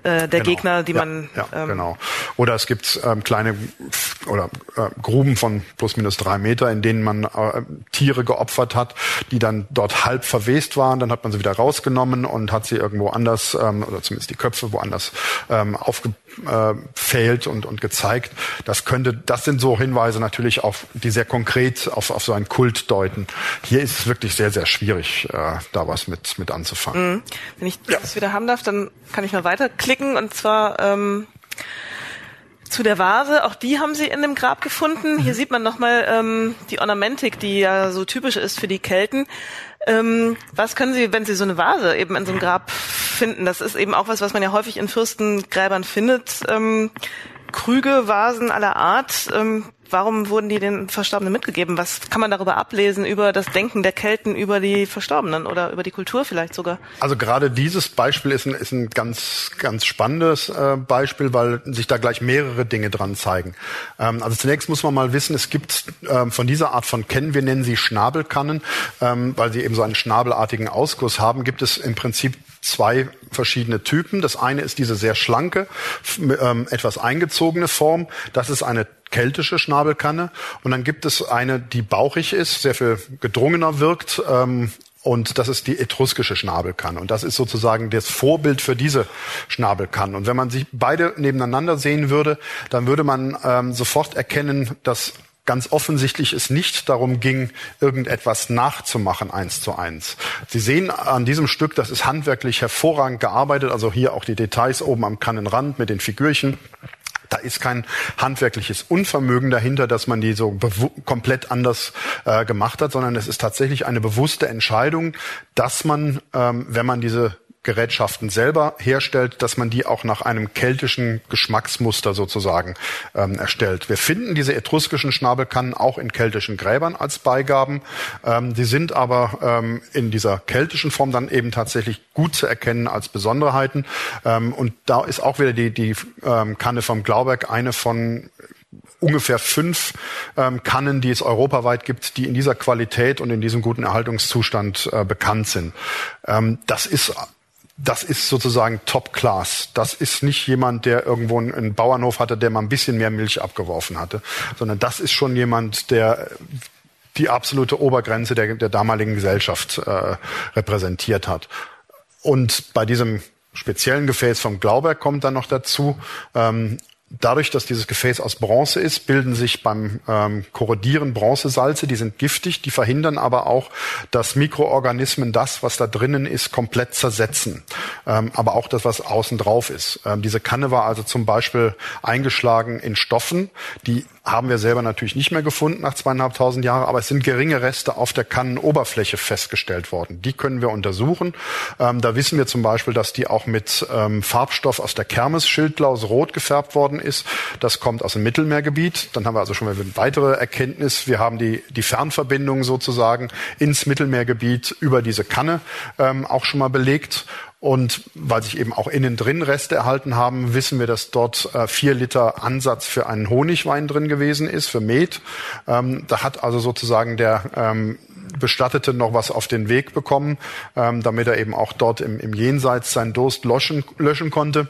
äh, der genau. Gegner, die ja, man. Ja, ähm, genau. Oder es gibt ähm, kleine oder äh, Gruben von plus minus drei Meter, in denen man äh, Tiere geopfert hat, die dann dort halb verwest waren. Dann hat man sie wieder rausgenommen und hat sie irgendwo anders ähm, oder zumindest die Köpfe woanders ähm, aufge äh, fehlt und, und gezeigt. Das könnte, das sind so Hinweise natürlich auf, die sehr konkret auf, auf so einen Kult deuten. Hier ist es wirklich sehr, sehr schwierig, äh, da was mit, mit anzufangen. Mhm. Wenn ich ja. das wieder haben darf, dann kann ich mal weiterklicken und zwar ähm, zu der Vase, auch die haben sie in dem Grab gefunden. Hier sieht man nochmal ähm, die Ornamentik, die ja so typisch ist für die Kelten. Ähm, was können Sie, wenn Sie so eine Vase eben in so einem Grab finden? Das ist eben auch was, was man ja häufig in Fürstengräbern findet. Ähm, Krüge, Vasen aller Art. Ähm, warum wurden die den Verstorbenen mitgegeben? Was kann man darüber ablesen, über das Denken der Kelten, über die Verstorbenen oder über die Kultur vielleicht sogar? Also gerade dieses Beispiel ist ein, ist ein ganz, ganz spannendes äh, Beispiel, weil sich da gleich mehrere Dinge dran zeigen. Ähm, also zunächst muss man mal wissen, es gibt ähm, von dieser Art von Kennen, wir nennen sie Schnabelkannen, ähm, weil sie eben so einen schnabelartigen Ausguss haben, gibt es im Prinzip zwei verschiedene Typen. Das eine ist diese sehr schlanke, ähm, etwas eingezogene Form. Das ist eine keltische Schnabelkanne. Und dann gibt es eine, die bauchig ist, sehr viel gedrungener wirkt. Ähm, und das ist die etruskische Schnabelkanne. Und das ist sozusagen das Vorbild für diese Schnabelkanne. Und wenn man sich beide nebeneinander sehen würde, dann würde man ähm, sofort erkennen, dass ganz offensichtlich es nicht darum ging, irgendetwas nachzumachen eins zu eins. Sie sehen an diesem Stück, das ist handwerklich hervorragend gearbeitet, also hier auch die Details oben am Kannenrand mit den Figürchen. Da ist kein handwerkliches Unvermögen dahinter, dass man die so komplett anders äh, gemacht hat, sondern es ist tatsächlich eine bewusste Entscheidung, dass man, ähm, wenn man diese Gerätschaften selber herstellt, dass man die auch nach einem keltischen Geschmacksmuster sozusagen ähm, erstellt. Wir finden diese etruskischen Schnabelkannen auch in keltischen Gräbern als Beigaben. Ähm, die sind aber ähm, in dieser keltischen Form dann eben tatsächlich gut zu erkennen als Besonderheiten. Ähm, und da ist auch wieder die, die ähm, Kanne vom Glauberg eine von ungefähr fünf ähm, Kannen, die es europaweit gibt, die in dieser Qualität und in diesem guten Erhaltungszustand äh, bekannt sind. Ähm, das ist das ist sozusagen Top Class. Das ist nicht jemand, der irgendwo einen Bauernhof hatte, der mal ein bisschen mehr Milch abgeworfen hatte, sondern das ist schon jemand, der die absolute Obergrenze der, der damaligen Gesellschaft äh, repräsentiert hat. Und bei diesem speziellen Gefäß vom Glauberg kommt dann noch dazu, ähm, Dadurch, dass dieses Gefäß aus Bronze ist, bilden sich beim ähm, Korrodieren Bronzesalze, die sind giftig, die verhindern aber auch, dass Mikroorganismen das, was da drinnen ist, komplett zersetzen. Ähm, aber auch das, was außen drauf ist. Ähm, diese Kanne war also zum Beispiel eingeschlagen in Stoffen, die haben wir selber natürlich nicht mehr gefunden nach zweieinhalbtausend Jahren, aber es sind geringe Reste auf der Kannenoberfläche festgestellt worden. Die können wir untersuchen. Ähm, da wissen wir zum Beispiel, dass die auch mit ähm, Farbstoff aus der Kermes-Schildlaus rot gefärbt worden ist. Das kommt aus dem Mittelmeergebiet. Dann haben wir also schon mal eine weitere Erkenntnis. Wir haben die, die Fernverbindung sozusagen ins Mittelmeergebiet über diese Kanne ähm, auch schon mal belegt. Und weil sich eben auch innen drin Reste erhalten haben, wissen wir, dass dort äh, vier Liter Ansatz für einen Honigwein drin gewesen ist, für Met. Ähm, da hat also sozusagen der ähm, Bestattete noch was auf den Weg bekommen, ähm, damit er eben auch dort im, im Jenseits seinen Durst löschen, löschen konnte.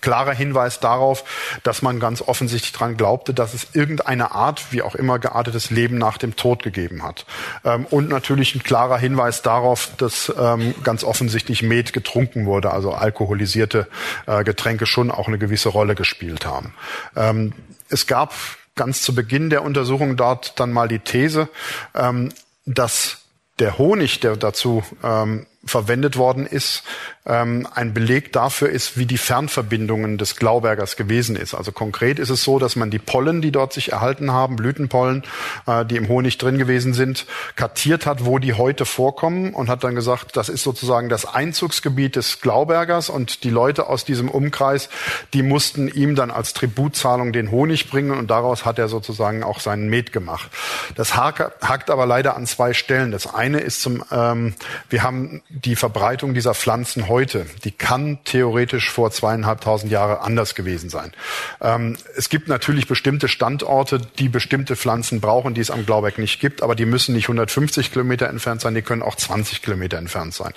Klarer Hinweis darauf, dass man ganz offensichtlich daran glaubte, dass es irgendeine Art, wie auch immer geartetes Leben nach dem Tod gegeben hat. Ähm, und natürlich ein klarer Hinweis darauf, dass ähm, ganz offensichtlich Met getrunken wurde, also alkoholisierte äh, Getränke schon auch eine gewisse Rolle gespielt haben. Ähm, es gab ganz zu Beginn der Untersuchung dort dann mal die These, ähm, dass der Honig, der dazu ähm, verwendet worden ist, ähm, ein Beleg dafür ist, wie die Fernverbindungen des Glaubergers gewesen ist. Also konkret ist es so, dass man die Pollen, die dort sich erhalten haben, Blütenpollen, äh, die im Honig drin gewesen sind, kartiert hat, wo die heute vorkommen und hat dann gesagt, das ist sozusagen das Einzugsgebiet des Glaubergers und die Leute aus diesem Umkreis, die mussten ihm dann als Tributzahlung den Honig bringen und daraus hat er sozusagen auch seinen Met gemacht. Das hakt aber leider an zwei Stellen. Das eine ist zum, ähm, wir haben die Verbreitung dieser Pflanzen heute, die kann theoretisch vor zweieinhalbtausend Jahre anders gewesen sein. Ähm, es gibt natürlich bestimmte Standorte, die bestimmte Pflanzen brauchen, die es am Glauberg nicht gibt, aber die müssen nicht 150 Kilometer entfernt sein, die können auch 20 Kilometer entfernt sein.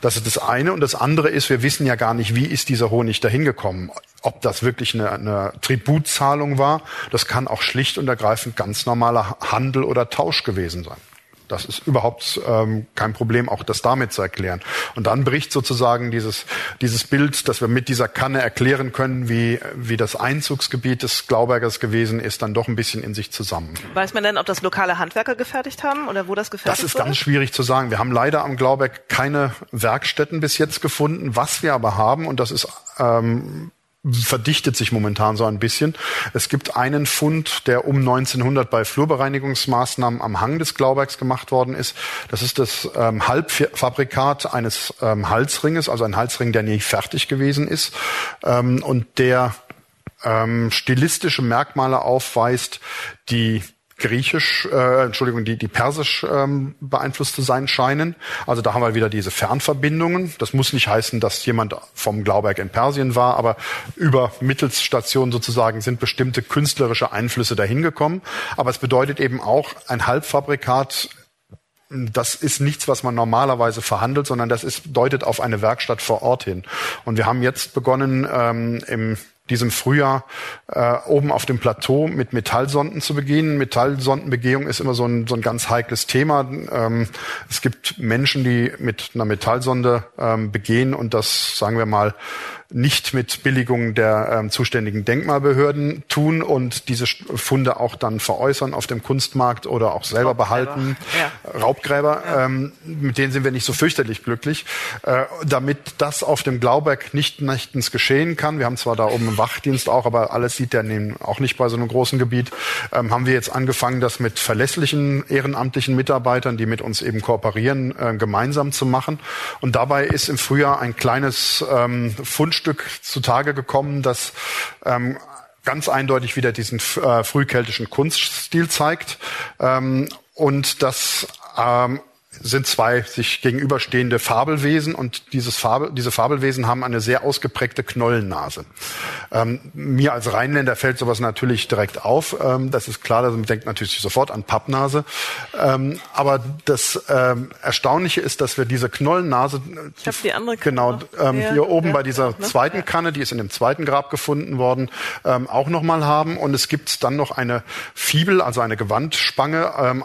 Das ist das eine. Und das andere ist, wir wissen ja gar nicht, wie ist dieser Honig dahin gekommen. Ob das wirklich eine, eine Tributzahlung war, das kann auch schlicht und ergreifend ganz normaler Handel oder Tausch gewesen sein. Das ist überhaupt ähm, kein Problem, auch das damit zu erklären. Und dann bricht sozusagen dieses, dieses Bild, dass wir mit dieser Kanne erklären können, wie, wie das Einzugsgebiet des Glaubergers gewesen ist, dann doch ein bisschen in sich zusammen. Weiß man denn, ob das lokale Handwerker gefertigt haben oder wo das gefertigt wurde? Das ist wurde? ganz schwierig zu sagen. Wir haben leider am Glauberg keine Werkstätten bis jetzt gefunden. Was wir aber haben, und das ist ähm, verdichtet sich momentan so ein bisschen. Es gibt einen Fund, der um 1900 bei Flurbereinigungsmaßnahmen am Hang des Glaubergs gemacht worden ist. Das ist das ähm, Halbfabrikat eines ähm, Halsringes, also ein Halsring, der nie fertig gewesen ist ähm, und der ähm, stilistische Merkmale aufweist, die griechisch, äh, Entschuldigung, die, die persisch ähm, beeinflusst zu sein scheinen. Also da haben wir wieder diese Fernverbindungen. Das muss nicht heißen, dass jemand vom Glauberg in Persien war, aber über Mittelsstationen sozusagen sind bestimmte künstlerische Einflüsse dahin gekommen. Aber es bedeutet eben auch, ein Halbfabrikat das ist nichts, was man normalerweise verhandelt, sondern das ist, deutet auf eine Werkstatt vor Ort hin. Und wir haben jetzt begonnen, ähm, im diesem Frühjahr äh, oben auf dem Plateau mit Metallsonden zu begehen. Metallsondenbegehung ist immer so ein, so ein ganz heikles Thema. Ähm, es gibt Menschen, die mit einer Metallsonde ähm, begehen und das, sagen wir mal, nicht mit Billigung der ähm, zuständigen Denkmalbehörden tun und diese Funde auch dann veräußern auf dem Kunstmarkt oder auch selber Raubgräber. behalten. Ja. Raubgräber, ja. Ähm, mit denen sind wir nicht so fürchterlich glücklich. Äh, damit das auf dem Glauberg nicht nächtens geschehen kann, wir haben zwar da oben einen Wachdienst auch, aber alles sieht der auch nicht bei so einem großen Gebiet, ähm, haben wir jetzt angefangen, das mit verlässlichen ehrenamtlichen Mitarbeitern, die mit uns eben kooperieren, äh, gemeinsam zu machen. Und dabei ist im Frühjahr ein kleines ähm, Fund Fundstück zutage gekommen, das ähm, ganz eindeutig wieder diesen äh, frühkeltischen Kunststil zeigt. Ähm, und das ähm, sind zwei sich gegenüberstehende Fabelwesen und dieses Fabel, diese Fabelwesen haben eine sehr ausgeprägte Knollennase. Ähm, mir als Rheinländer fällt sowas natürlich direkt auf. Ähm, das ist klar, man denkt natürlich sofort an Pappnase. Ähm, aber das ähm, Erstaunliche ist, dass wir diese Knollennase, ich habe die andere Kanne genau ähm, ja, hier oben ja, bei dieser ne? zweiten Kanne, die ist in dem zweiten Grab gefunden worden, ähm, auch nochmal haben. Und es gibt dann noch eine Fibel, also eine Gewandspange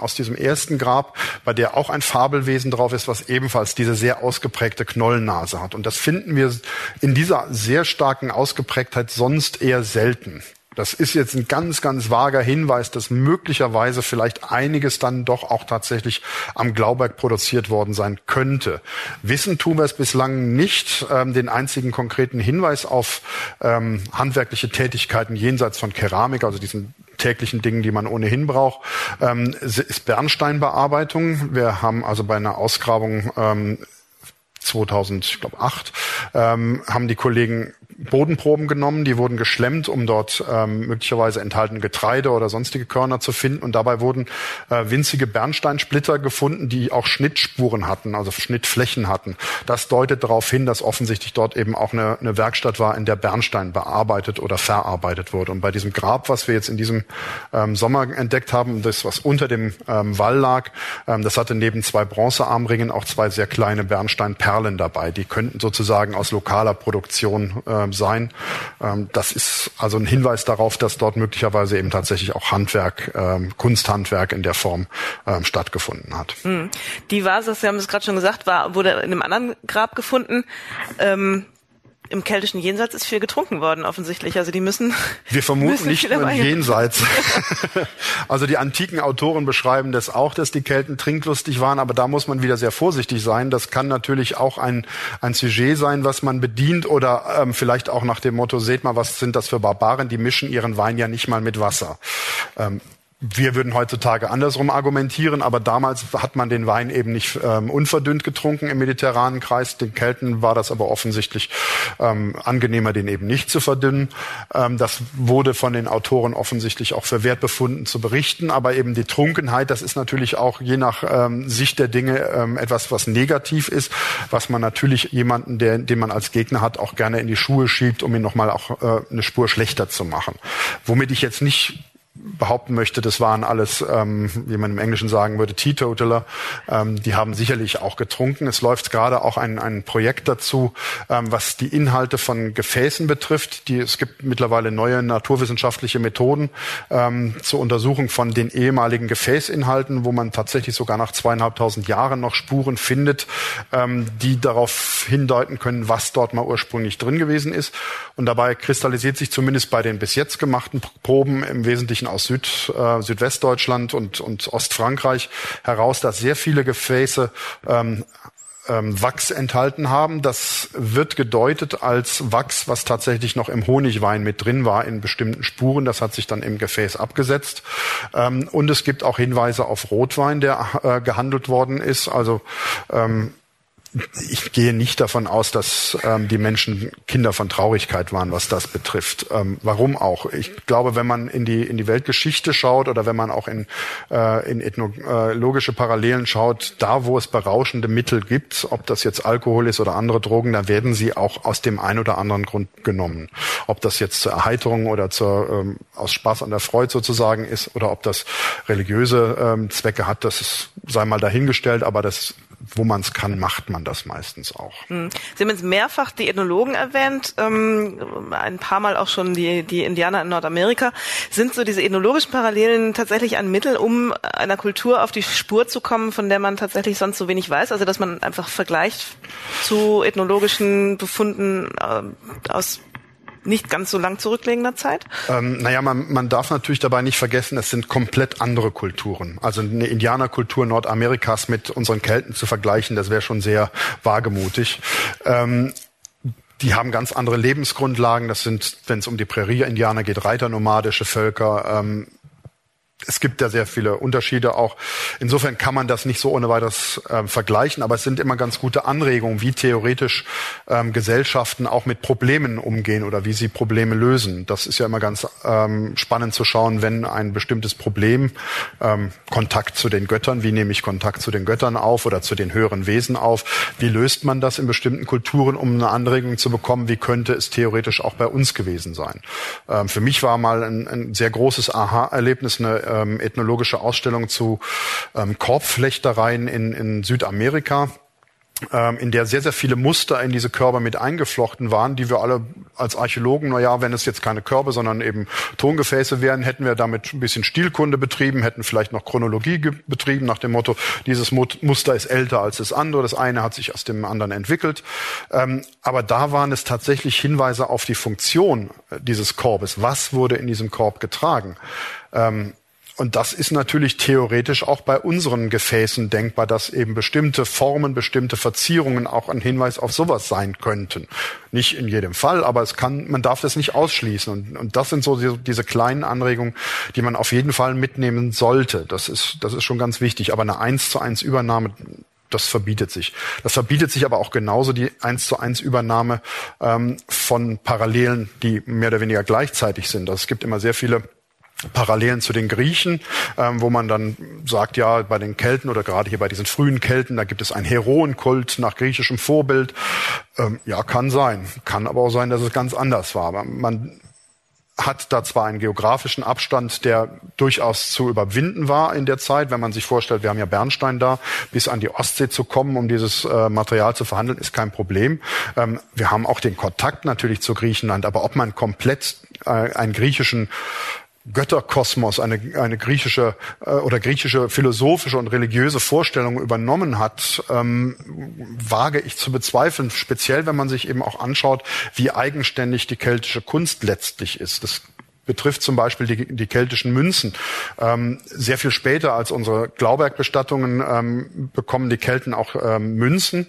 aus diesem ersten Grab, bei der auch ein Fabel Fabelwesen drauf ist, was ebenfalls diese sehr ausgeprägte Knollennase hat. Und das finden wir in dieser sehr starken Ausgeprägtheit sonst eher selten. Das ist jetzt ein ganz, ganz vager Hinweis, dass möglicherweise vielleicht einiges dann doch auch tatsächlich am Glauberg produziert worden sein könnte. Wissen tun wir es bislang nicht. Ähm, den einzigen konkreten Hinweis auf ähm, handwerkliche Tätigkeiten jenseits von Keramik, also diesen täglichen Dingen, die man ohnehin braucht, ähm, ist Bernsteinbearbeitung. Wir haben also bei einer Ausgrabung ähm, 2008 ähm, haben die Kollegen Bodenproben genommen, die wurden geschlemmt, um dort ähm, möglicherweise enthaltene Getreide oder sonstige Körner zu finden. Und dabei wurden äh, winzige Bernsteinsplitter gefunden, die auch Schnittspuren hatten, also Schnittflächen hatten. Das deutet darauf hin, dass offensichtlich dort eben auch eine, eine Werkstatt war, in der Bernstein bearbeitet oder verarbeitet wurde. Und bei diesem Grab, was wir jetzt in diesem ähm, Sommer entdeckt haben, das, was unter dem ähm, Wall lag, ähm, das hatte neben zwei Bronzearmringen auch zwei sehr kleine Bernsteinperlen dabei. Die könnten sozusagen aus lokaler Produktion äh, äh, sein. Ähm, das ist also ein Hinweis darauf, dass dort möglicherweise eben tatsächlich auch Handwerk, ähm, Kunsthandwerk in der Form ähm, stattgefunden hat. Hm. Die Vase, Sie haben es gerade schon gesagt, war, wurde in einem anderen Grab gefunden. Ähm, im keltischen Jenseits ist viel getrunken worden, offensichtlich. Also die müssen. Wir vermuten müssen nicht nur im Jenseits. also die antiken Autoren beschreiben das auch, dass die Kelten trinklustig waren, aber da muss man wieder sehr vorsichtig sein. Das kann natürlich auch ein, ein Sujet sein, was man bedient oder ähm, vielleicht auch nach dem Motto, seht mal, was sind das für Barbaren, die mischen ihren Wein ja nicht mal mit Wasser. Ähm, wir würden heutzutage andersrum argumentieren, aber damals hat man den Wein eben nicht ähm, unverdünnt getrunken im mediterranen Kreis. Den Kelten war das aber offensichtlich ähm, angenehmer, den eben nicht zu verdünnen. Ähm, das wurde von den Autoren offensichtlich auch für wert befunden zu berichten, aber eben die Trunkenheit, das ist natürlich auch je nach ähm, Sicht der Dinge ähm, etwas, was negativ ist, was man natürlich jemanden, der, den man als Gegner hat, auch gerne in die Schuhe schiebt, um ihn nochmal auch äh, eine Spur schlechter zu machen. Womit ich jetzt nicht behaupten möchte, das waren alles, ähm, wie man im Englischen sagen würde, Teetotaler. Ähm, die haben sicherlich auch getrunken. Es läuft gerade auch ein, ein Projekt dazu, ähm, was die Inhalte von Gefäßen betrifft. Die, es gibt mittlerweile neue naturwissenschaftliche Methoden ähm, zur Untersuchung von den ehemaligen Gefäßinhalten, wo man tatsächlich sogar nach zweieinhalbtausend Jahren noch Spuren findet, ähm, die darauf hindeuten können, was dort mal ursprünglich drin gewesen ist. Und dabei kristallisiert sich zumindest bei den bis jetzt gemachten Proben im Wesentlichen aus Süd, äh, Südwestdeutschland und, und Ostfrankreich heraus, dass sehr viele Gefäße ähm, ähm, Wachs enthalten haben. Das wird gedeutet als Wachs, was tatsächlich noch im Honigwein mit drin war in bestimmten Spuren. Das hat sich dann im Gefäß abgesetzt. Ähm, und es gibt auch Hinweise auf Rotwein, der äh, gehandelt worden ist. Also ähm, ich gehe nicht davon aus, dass ähm, die Menschen Kinder von Traurigkeit waren, was das betrifft. Ähm, warum auch? Ich glaube, wenn man in die in die Weltgeschichte schaut oder wenn man auch in äh, in ethnologische Parallelen schaut, da wo es berauschende Mittel gibt, ob das jetzt Alkohol ist oder andere Drogen, da werden sie auch aus dem ein oder anderen Grund genommen. Ob das jetzt zur Erheiterung oder zur ähm, aus Spaß an der Freude sozusagen ist oder ob das religiöse ähm, Zwecke hat, das ist, sei mal dahingestellt. Aber das wo man es kann, macht man das meistens auch. Hm. Sie haben jetzt mehrfach die Ethnologen erwähnt, ähm, ein paar Mal auch schon die, die Indianer in Nordamerika. Sind so diese ethnologischen Parallelen tatsächlich ein Mittel, um einer Kultur auf die Spur zu kommen, von der man tatsächlich sonst so wenig weiß? Also dass man einfach vergleicht zu ethnologischen Befunden äh, aus nicht ganz so lang zurückliegender Zeit? Ähm, naja, man, man darf natürlich dabei nicht vergessen, es sind komplett andere Kulturen. Also eine Indianerkultur Nordamerikas mit unseren Kelten zu vergleichen, das wäre schon sehr wagemutig. Ähm, die haben ganz andere Lebensgrundlagen. Das sind, wenn es um die Prärie-Indianer geht, reiternomadische Völker. Ähm, es gibt da sehr viele Unterschiede auch. Insofern kann man das nicht so ohne weiteres äh, vergleichen, aber es sind immer ganz gute Anregungen, wie theoretisch ähm, Gesellschaften auch mit Problemen umgehen oder wie sie Probleme lösen. Das ist ja immer ganz ähm, spannend zu schauen, wenn ein bestimmtes Problem, ähm, Kontakt zu den Göttern, wie nehme ich Kontakt zu den Göttern auf oder zu den höheren Wesen auf, wie löst man das in bestimmten Kulturen, um eine Anregung zu bekommen, wie könnte es theoretisch auch bei uns gewesen sein. Ähm, für mich war mal ein, ein sehr großes Aha-Erlebnis, eine ähm, ethnologische Ausstellung zu ähm, Korbflechtereien in, in Südamerika ähm, in der sehr, sehr viele Muster in diese Körper mit eingeflochten waren, die wir alle als Archäologen, na ja, wenn es jetzt keine Körbe, sondern eben Tongefäße wären, hätten wir damit ein bisschen Stilkunde betrieben, hätten vielleicht noch Chronologie betrieben nach dem Motto, dieses Muster ist älter als das andere, das eine hat sich aus dem anderen entwickelt. Ähm, aber da waren es tatsächlich Hinweise auf die Funktion dieses Korbes. Was wurde in diesem Korb getragen? Und das ist natürlich theoretisch auch bei unseren Gefäßen denkbar, dass eben bestimmte Formen, bestimmte Verzierungen auch ein Hinweis auf sowas sein könnten. Nicht in jedem Fall, aber es kann, man darf das nicht ausschließen. Und, und das sind so die, diese kleinen Anregungen, die man auf jeden Fall mitnehmen sollte. Das ist, das ist schon ganz wichtig. Aber eine eins zu eins Übernahme, das verbietet sich. Das verbietet sich aber auch genauso die eins zu eins Übernahme ähm, von Parallelen, die mehr oder weniger gleichzeitig sind. Also es gibt immer sehr viele Parallelen zu den Griechen, ähm, wo man dann sagt, ja, bei den Kelten oder gerade hier bei diesen frühen Kelten, da gibt es einen Heroenkult nach griechischem Vorbild. Ähm, ja, kann sein. Kann aber auch sein, dass es ganz anders war. Man hat da zwar einen geografischen Abstand, der durchaus zu überwinden war in der Zeit. Wenn man sich vorstellt, wir haben ja Bernstein da, bis an die Ostsee zu kommen, um dieses äh, Material zu verhandeln, ist kein Problem. Ähm, wir haben auch den Kontakt natürlich zu Griechenland, aber ob man komplett äh, einen griechischen Götterkosmos, eine, eine griechische äh, oder griechische philosophische und religiöse Vorstellung übernommen hat, ähm, wage ich zu bezweifeln. Speziell, wenn man sich eben auch anschaut, wie eigenständig die keltische Kunst letztlich ist. Das betrifft zum Beispiel die, die keltischen Münzen. Ähm, sehr viel später als unsere Glaubergbestattungen ähm, bekommen die Kelten auch ähm, Münzen.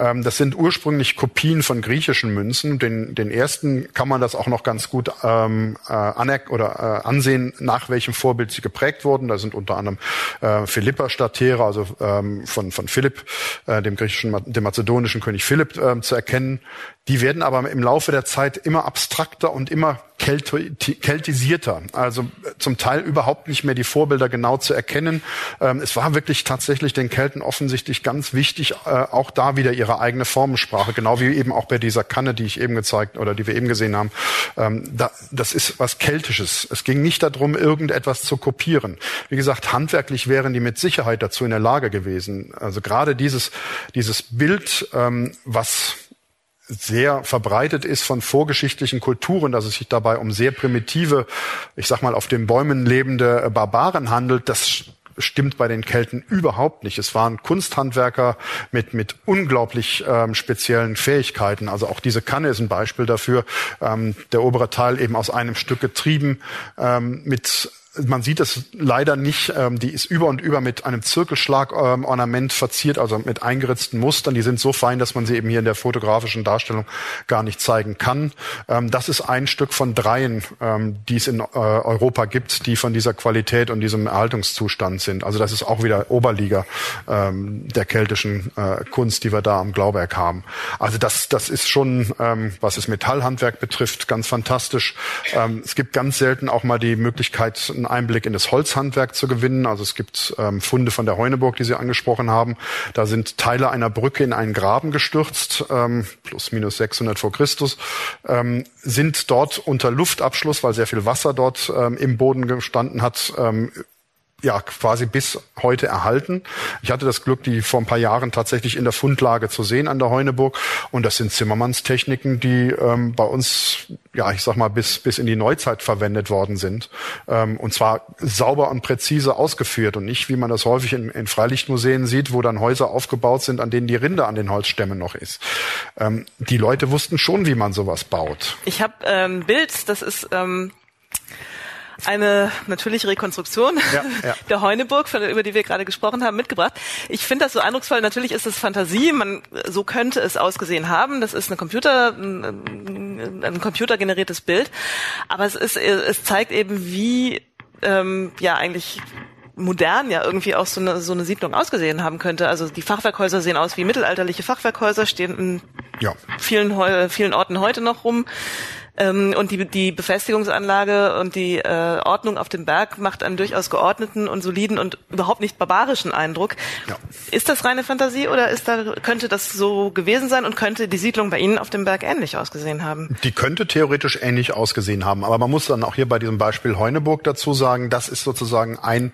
Ähm, das sind ursprünglich Kopien von griechischen Münzen. Den, den ersten kann man das auch noch ganz gut ähm, äh, oder äh, ansehen, nach welchem Vorbild sie geprägt wurden. Da sind unter anderem äh, Philippa Statere, also ähm, von, von Philipp, äh, dem griechischen, dem mazedonischen König Philipp äh, zu erkennen. Die werden aber im Laufe der Zeit immer abstrakter und immer keltisierter. Also äh, zum Teil überhaupt nicht mehr die Vorbilder genau zu erkennen. Ähm, es war wirklich tatsächlich den Kelten offensichtlich ganz wichtig, äh, auch da wieder ihre eigene Formensprache, genau wie eben auch bei dieser Kanne, die ich eben gezeigt oder die wir eben gesehen haben. Ähm, da, das ist was Keltisches. Es ging nicht darum, irgendetwas zu kopieren. Wie gesagt, handwerklich wären die mit Sicherheit dazu in der Lage gewesen. Also gerade dieses, dieses Bild, ähm, was sehr verbreitet ist von vorgeschichtlichen Kulturen, dass es sich dabei um sehr primitive, ich sag mal, auf den Bäumen lebende Barbaren handelt, das stimmt bei den Kelten überhaupt nicht. Es waren Kunsthandwerker mit, mit unglaublich ähm, speziellen Fähigkeiten. Also auch diese Kanne ist ein Beispiel dafür. Ähm, der obere Teil eben aus einem Stück getrieben, ähm, mit man sieht es leider nicht. Ähm, die ist über und über mit einem Zirkelschlagornament ähm, verziert, also mit eingeritzten Mustern. Die sind so fein, dass man sie eben hier in der fotografischen Darstellung gar nicht zeigen kann. Ähm, das ist ein Stück von dreien, ähm, die es in äh, Europa gibt, die von dieser Qualität und diesem Erhaltungszustand sind. Also das ist auch wieder Oberliga ähm, der keltischen äh, Kunst, die wir da am Glauberg haben. Also das, das ist schon, ähm, was das Metallhandwerk betrifft, ganz fantastisch. es gibt ganz selten auch mal die Möglichkeit, einen Einblick in das Holzhandwerk zu gewinnen. Also es gibt ähm, Funde von der Heuneburg, die Sie angesprochen haben. Da sind Teile einer Brücke in einen Graben gestürzt, ähm, plus minus 600 vor Christus, ähm, sind dort unter Luftabschluss, weil sehr viel Wasser dort ähm, im Boden gestanden hat, ähm, ja quasi bis heute erhalten. Ich hatte das Glück, die vor ein paar Jahren tatsächlich in der Fundlage zu sehen an der Heuneburg. Und das sind Zimmermannstechniken, die ähm, bei uns, ja, ich sag mal, bis, bis in die Neuzeit verwendet worden sind. Ähm, und zwar sauber und präzise ausgeführt und nicht, wie man das häufig in, in Freilichtmuseen sieht, wo dann Häuser aufgebaut sind, an denen die Rinde an den Holzstämmen noch ist. Ähm, die Leute wussten schon, wie man sowas baut. Ich habe ähm, Bild, das ist ähm, eine natürliche Rekonstruktion ja, ja. der Heuneburg, von, über die wir gerade gesprochen haben, mitgebracht. Ich finde das so eindrucksvoll. Natürlich ist es Fantasie. Man, so könnte es ausgesehen haben. Das ist eine Computer, ein, ein computergeneriertes Bild. Aber es ist, es zeigt eben, wie, ähm, ja, eigentlich modern ja irgendwie auch so eine, so eine Siedlung ausgesehen haben könnte. Also die Fachwerkhäuser sehen aus wie mittelalterliche Fachwerkhäuser, stehen in ja. vielen, vielen Orten heute noch rum. Ähm, und die, die Befestigungsanlage und die äh, Ordnung auf dem Berg macht einen durchaus geordneten und soliden und überhaupt nicht barbarischen Eindruck. Ja. Ist das reine Fantasie oder ist da, könnte das so gewesen sein und könnte die Siedlung bei Ihnen auf dem Berg ähnlich ausgesehen haben? Die könnte theoretisch ähnlich ausgesehen haben, aber man muss dann auch hier bei diesem Beispiel Heuneburg dazu sagen, das ist sozusagen ein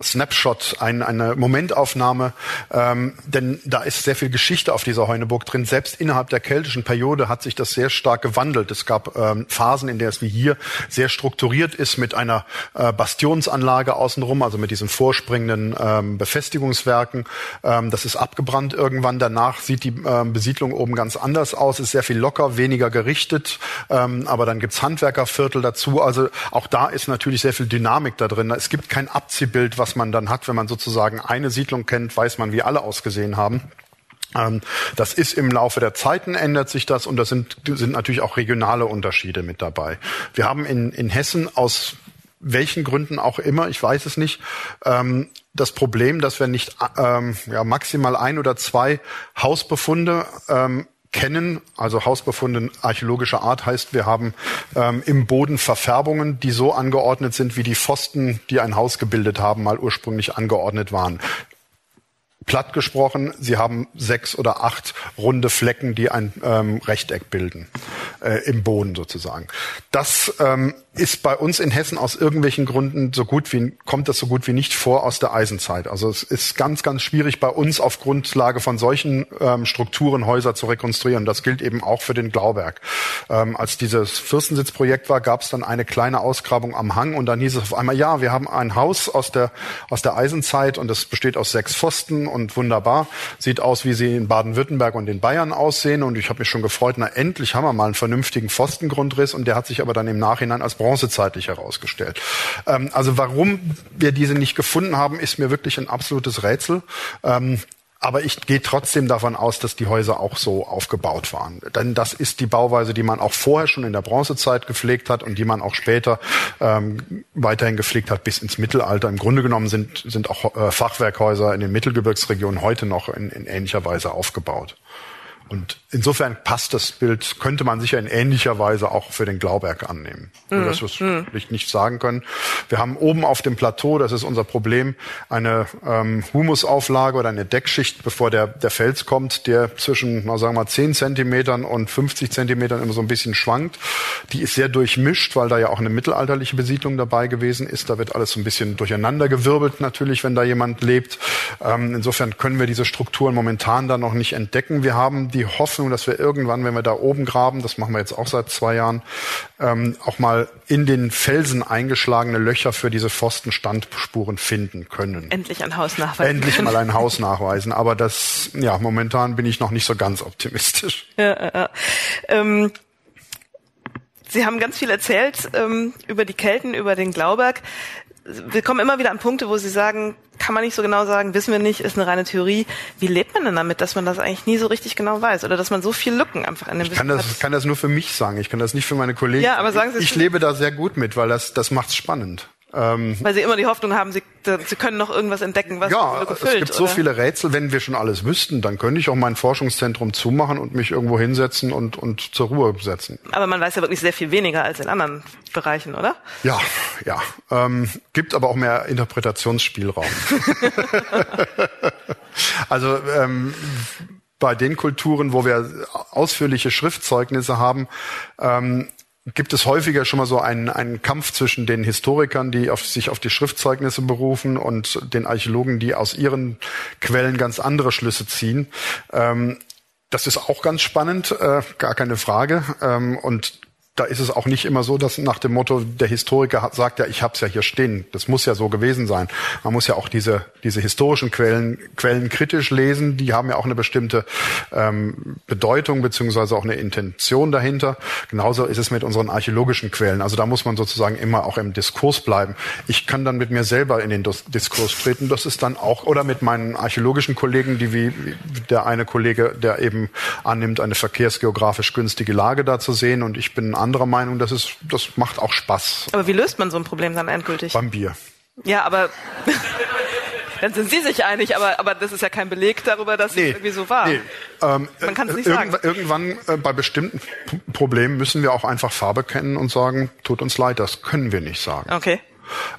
Snapshot, ein, eine Momentaufnahme, ähm, denn da ist sehr viel Geschichte auf dieser Heuneburg drin. Selbst innerhalb der keltischen Periode hat sich das sehr stark gewandelt. Es gab ähm, Phasen, in der es wie hier sehr strukturiert ist mit einer äh, Bastionsanlage außenrum, also mit diesen vorspringenden ähm, Befestigungswerken. Ähm, das ist abgebrannt irgendwann. Danach sieht die ähm, Besiedlung oben ganz anders aus, ist sehr viel locker, weniger gerichtet, ähm, aber dann gibt's Handwerkerviertel dazu. Also auch da ist natürlich sehr viel Dynamik da drin. Es gibt kein Abziehbild, was was man dann hat, wenn man sozusagen eine Siedlung kennt, weiß man, wie alle ausgesehen haben. Ähm, das ist im Laufe der Zeiten ändert sich das und da sind, sind natürlich auch regionale Unterschiede mit dabei. Wir haben in, in Hessen aus welchen Gründen auch immer, ich weiß es nicht, ähm, das Problem, dass wir nicht ähm, ja, maximal ein oder zwei Hausbefunde kennen, also Hausbefunde archäologischer Art heißt, wir haben ähm, im Boden Verfärbungen, die so angeordnet sind, wie die Pfosten, die ein Haus gebildet haben, mal ursprünglich angeordnet waren. platt gesprochen, sie haben sechs oder acht runde Flecken, die ein ähm, Rechteck bilden, äh, im Boden sozusagen. Das ähm, ist bei uns in Hessen aus irgendwelchen Gründen so gut wie, kommt das so gut wie nicht vor aus der Eisenzeit. Also es ist ganz, ganz schwierig bei uns auf Grundlage von solchen ähm, Strukturen Häuser zu rekonstruieren. Das gilt eben auch für den Glauberg. Ähm, als dieses Fürstensitzprojekt war, gab es dann eine kleine Ausgrabung am Hang und dann hieß es auf einmal, ja, wir haben ein Haus aus der, aus der Eisenzeit und das besteht aus sechs Pfosten und wunderbar. Sieht aus, wie sie in Baden-Württemberg und in Bayern aussehen und ich habe mich schon gefreut, na endlich haben wir mal einen vernünftigen Pfostengrundriss und der hat sich aber dann im Nachhinein als bronzezeitlich herausgestellt. Ähm, also warum wir diese nicht gefunden haben, ist mir wirklich ein absolutes Rätsel. Ähm, aber ich gehe trotzdem davon aus, dass die Häuser auch so aufgebaut waren. Denn das ist die Bauweise, die man auch vorher schon in der Bronzezeit gepflegt hat und die man auch später ähm, weiterhin gepflegt hat bis ins Mittelalter. Im Grunde genommen sind, sind auch äh, Fachwerkhäuser in den Mittelgebirgsregionen heute noch in, in ähnlicher Weise aufgebaut. Und insofern passt das Bild, könnte man sicher in ähnlicher Weise auch für den Glauberg annehmen. Mhm. Nur, dass wir es mhm. nicht sagen können. Wir haben oben auf dem Plateau, das ist unser Problem, eine ähm, Humusauflage oder eine Deckschicht, bevor der, der Fels kommt, der zwischen, na, sagen wir mal, 10 Zentimetern und 50 Zentimetern immer so ein bisschen schwankt. Die ist sehr durchmischt, weil da ja auch eine mittelalterliche Besiedlung dabei gewesen ist. Da wird alles so ein bisschen durcheinandergewirbelt natürlich, wenn da jemand lebt. Ähm, insofern können wir diese Strukturen momentan da noch nicht entdecken. Wir haben die Hoffnung, dass wir irgendwann, wenn wir da oben graben, das machen wir jetzt auch seit zwei Jahren, ähm, auch mal in den Felsen eingeschlagene Löcher für diese Pfostenstandspuren finden können. Endlich ein Haus nachweisen. Endlich mal ein Haus nachweisen. Aber das, ja, momentan bin ich noch nicht so ganz optimistisch. Ja, ja. Ähm Sie haben ganz viel erzählt ähm, über die Kelten, über den Glauberg wir kommen immer wieder an Punkte, wo Sie sagen, kann man nicht so genau sagen, wissen wir nicht, ist eine reine Theorie. Wie lebt man denn damit, dass man das eigentlich nie so richtig genau weiß oder dass man so viel Lücken einfach in dem ich kann das, Ich kann das nur für mich sagen, ich kann das nicht für meine Kollegen. Ja, aber sagen Sie Ich, ich lebe da sehr gut mit, weil das, das macht's spannend. Ähm, Weil Sie immer die Hoffnung haben, Sie, Sie können noch irgendwas entdecken, was ja, gefüllt, es gibt oder? so viele Rätsel. Wenn wir schon alles wüssten, dann könnte ich auch mein Forschungszentrum zumachen und mich irgendwo hinsetzen und, und zur Ruhe setzen. Aber man weiß ja wirklich sehr viel weniger als in anderen Bereichen, oder? Ja, ja. Ähm, gibt aber auch mehr Interpretationsspielraum. also ähm, bei den Kulturen, wo wir ausführliche Schriftzeugnisse haben, ähm, gibt es häufiger schon mal so einen, einen Kampf zwischen den Historikern, die auf, sich auf die Schriftzeugnisse berufen und den Archäologen, die aus ihren Quellen ganz andere Schlüsse ziehen. Ähm, das ist auch ganz spannend, äh, gar keine Frage. Ähm, und da ist es auch nicht immer so, dass nach dem Motto, der Historiker hat, sagt ja, ich habe es ja hier stehen. Das muss ja so gewesen sein. Man muss ja auch diese, diese historischen Quellen, Quellen kritisch lesen. Die haben ja auch eine bestimmte ähm, Bedeutung beziehungsweise auch eine Intention dahinter. Genauso ist es mit unseren archäologischen Quellen. Also da muss man sozusagen immer auch im Diskurs bleiben. Ich kann dann mit mir selber in den Diskurs treten. Das ist dann auch, oder mit meinen archäologischen Kollegen, die wie der eine Kollege, der eben annimmt, eine verkehrsgeografisch günstige Lage da zu sehen und ich bin ein anderer Meinung, das ist, das macht auch Spaß. Aber wie löst man so ein Problem dann endgültig? Beim Bier. Ja, aber dann sind Sie sich einig, aber, aber das ist ja kein Beleg darüber, dass nee, es irgendwie so war. Nee. Ähm, man kann es nicht irgendwann, sagen. Irgendwann äh, bei bestimmten Problemen müssen wir auch einfach Farbe kennen und sagen, tut uns leid, das können wir nicht sagen. Okay.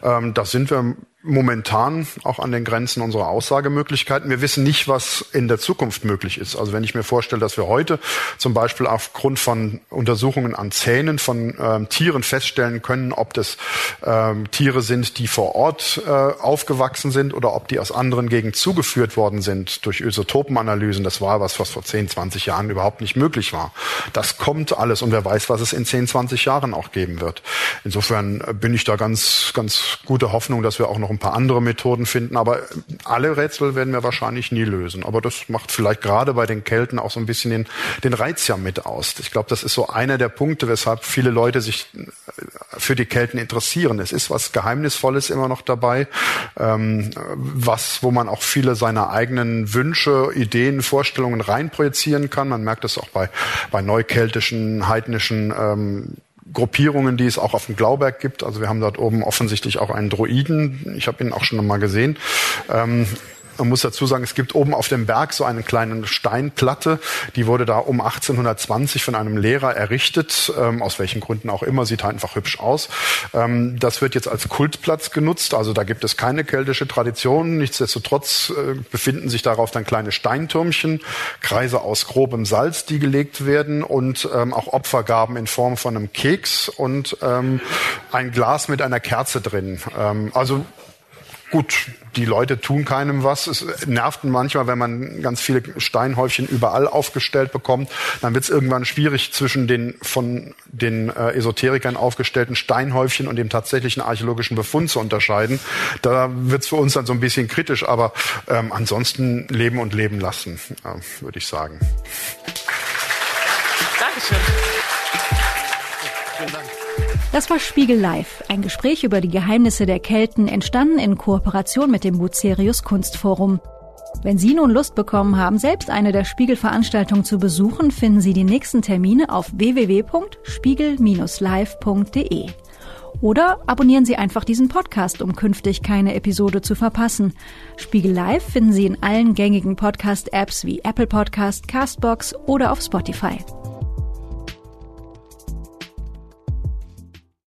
Ähm, das sind wir momentan auch an den Grenzen unserer Aussagemöglichkeiten. Wir wissen nicht, was in der Zukunft möglich ist. Also wenn ich mir vorstelle, dass wir heute zum Beispiel aufgrund von Untersuchungen an Zähnen von ähm, Tieren feststellen können, ob das ähm, Tiere sind, die vor Ort äh, aufgewachsen sind oder ob die aus anderen Gegenden zugeführt worden sind durch Isotopenanalysen. Das war was, was vor 10, 20 Jahren überhaupt nicht möglich war. Das kommt alles und wer weiß, was es in 10, 20 Jahren auch geben wird. Insofern bin ich da ganz, ganz gute Hoffnung, dass wir auch noch noch ein paar andere Methoden finden, aber alle Rätsel werden wir wahrscheinlich nie lösen. Aber das macht vielleicht gerade bei den Kelten auch so ein bisschen den, den Reiz ja mit aus. Ich glaube, das ist so einer der Punkte, weshalb viele Leute sich äh, für die Kelten interessieren. Es ist was Geheimnisvolles immer noch dabei, ähm, was, wo man auch viele seiner eigenen Wünsche, Ideen, Vorstellungen reinprojizieren kann. Man merkt das auch bei, bei neukeltischen, heidnischen ähm, Gruppierungen, die es auch auf dem Glauberg gibt. Also wir haben dort oben offensichtlich auch einen Droiden. Ich habe ihn auch schon mal gesehen. Ähm, Man muss dazu sagen, es gibt oben auf dem Berg so eine kleine Steinplatte, die wurde da um 1820 von einem Lehrer errichtet, ähm, aus welchen Gründen auch immer, sieht halt einfach hübsch aus. Ähm, das wird jetzt als Kultplatz genutzt, also da gibt es keine keltische Tradition. Nichtsdestotrotz äh, befinden sich darauf dann kleine Steintürmchen, Kreise aus grobem Salz, die gelegt werden und ähm, auch Opfergaben in Form von einem Keks und ähm, ein Glas mit einer Kerze drin. Ähm, also gut, die Leute tun keinem was. Es nervt manchmal, wenn man ganz viele Steinhäufchen überall aufgestellt bekommt. Dann wird es irgendwann schwierig zwischen den von den äh, Esoterikern aufgestellten Steinhäufchen und dem tatsächlichen archäologischen Befund zu unterscheiden. Da wird es für uns dann so ein bisschen kritisch, aber ähm, ansonsten leben und leben lassen, äh, würde ich sagen. Dankeschön. Das war Spiegel Live, ein Gespräch über die Geheimnisse der Kelten, entstanden in Kooperation mit dem Bucerius Kunstforum. Wenn Sie nun Lust bekommen haben, selbst eine der Spiegel-Veranstaltungen zu besuchen, finden Sie die nächsten Termine auf www.spiegel-live.de. Oder abonnieren Sie einfach diesen Podcast, um künftig keine Episode zu verpassen. Spiegel Live finden Sie in allen gängigen Podcast-Apps wie Apple Podcast, Castbox oder auf Spotify.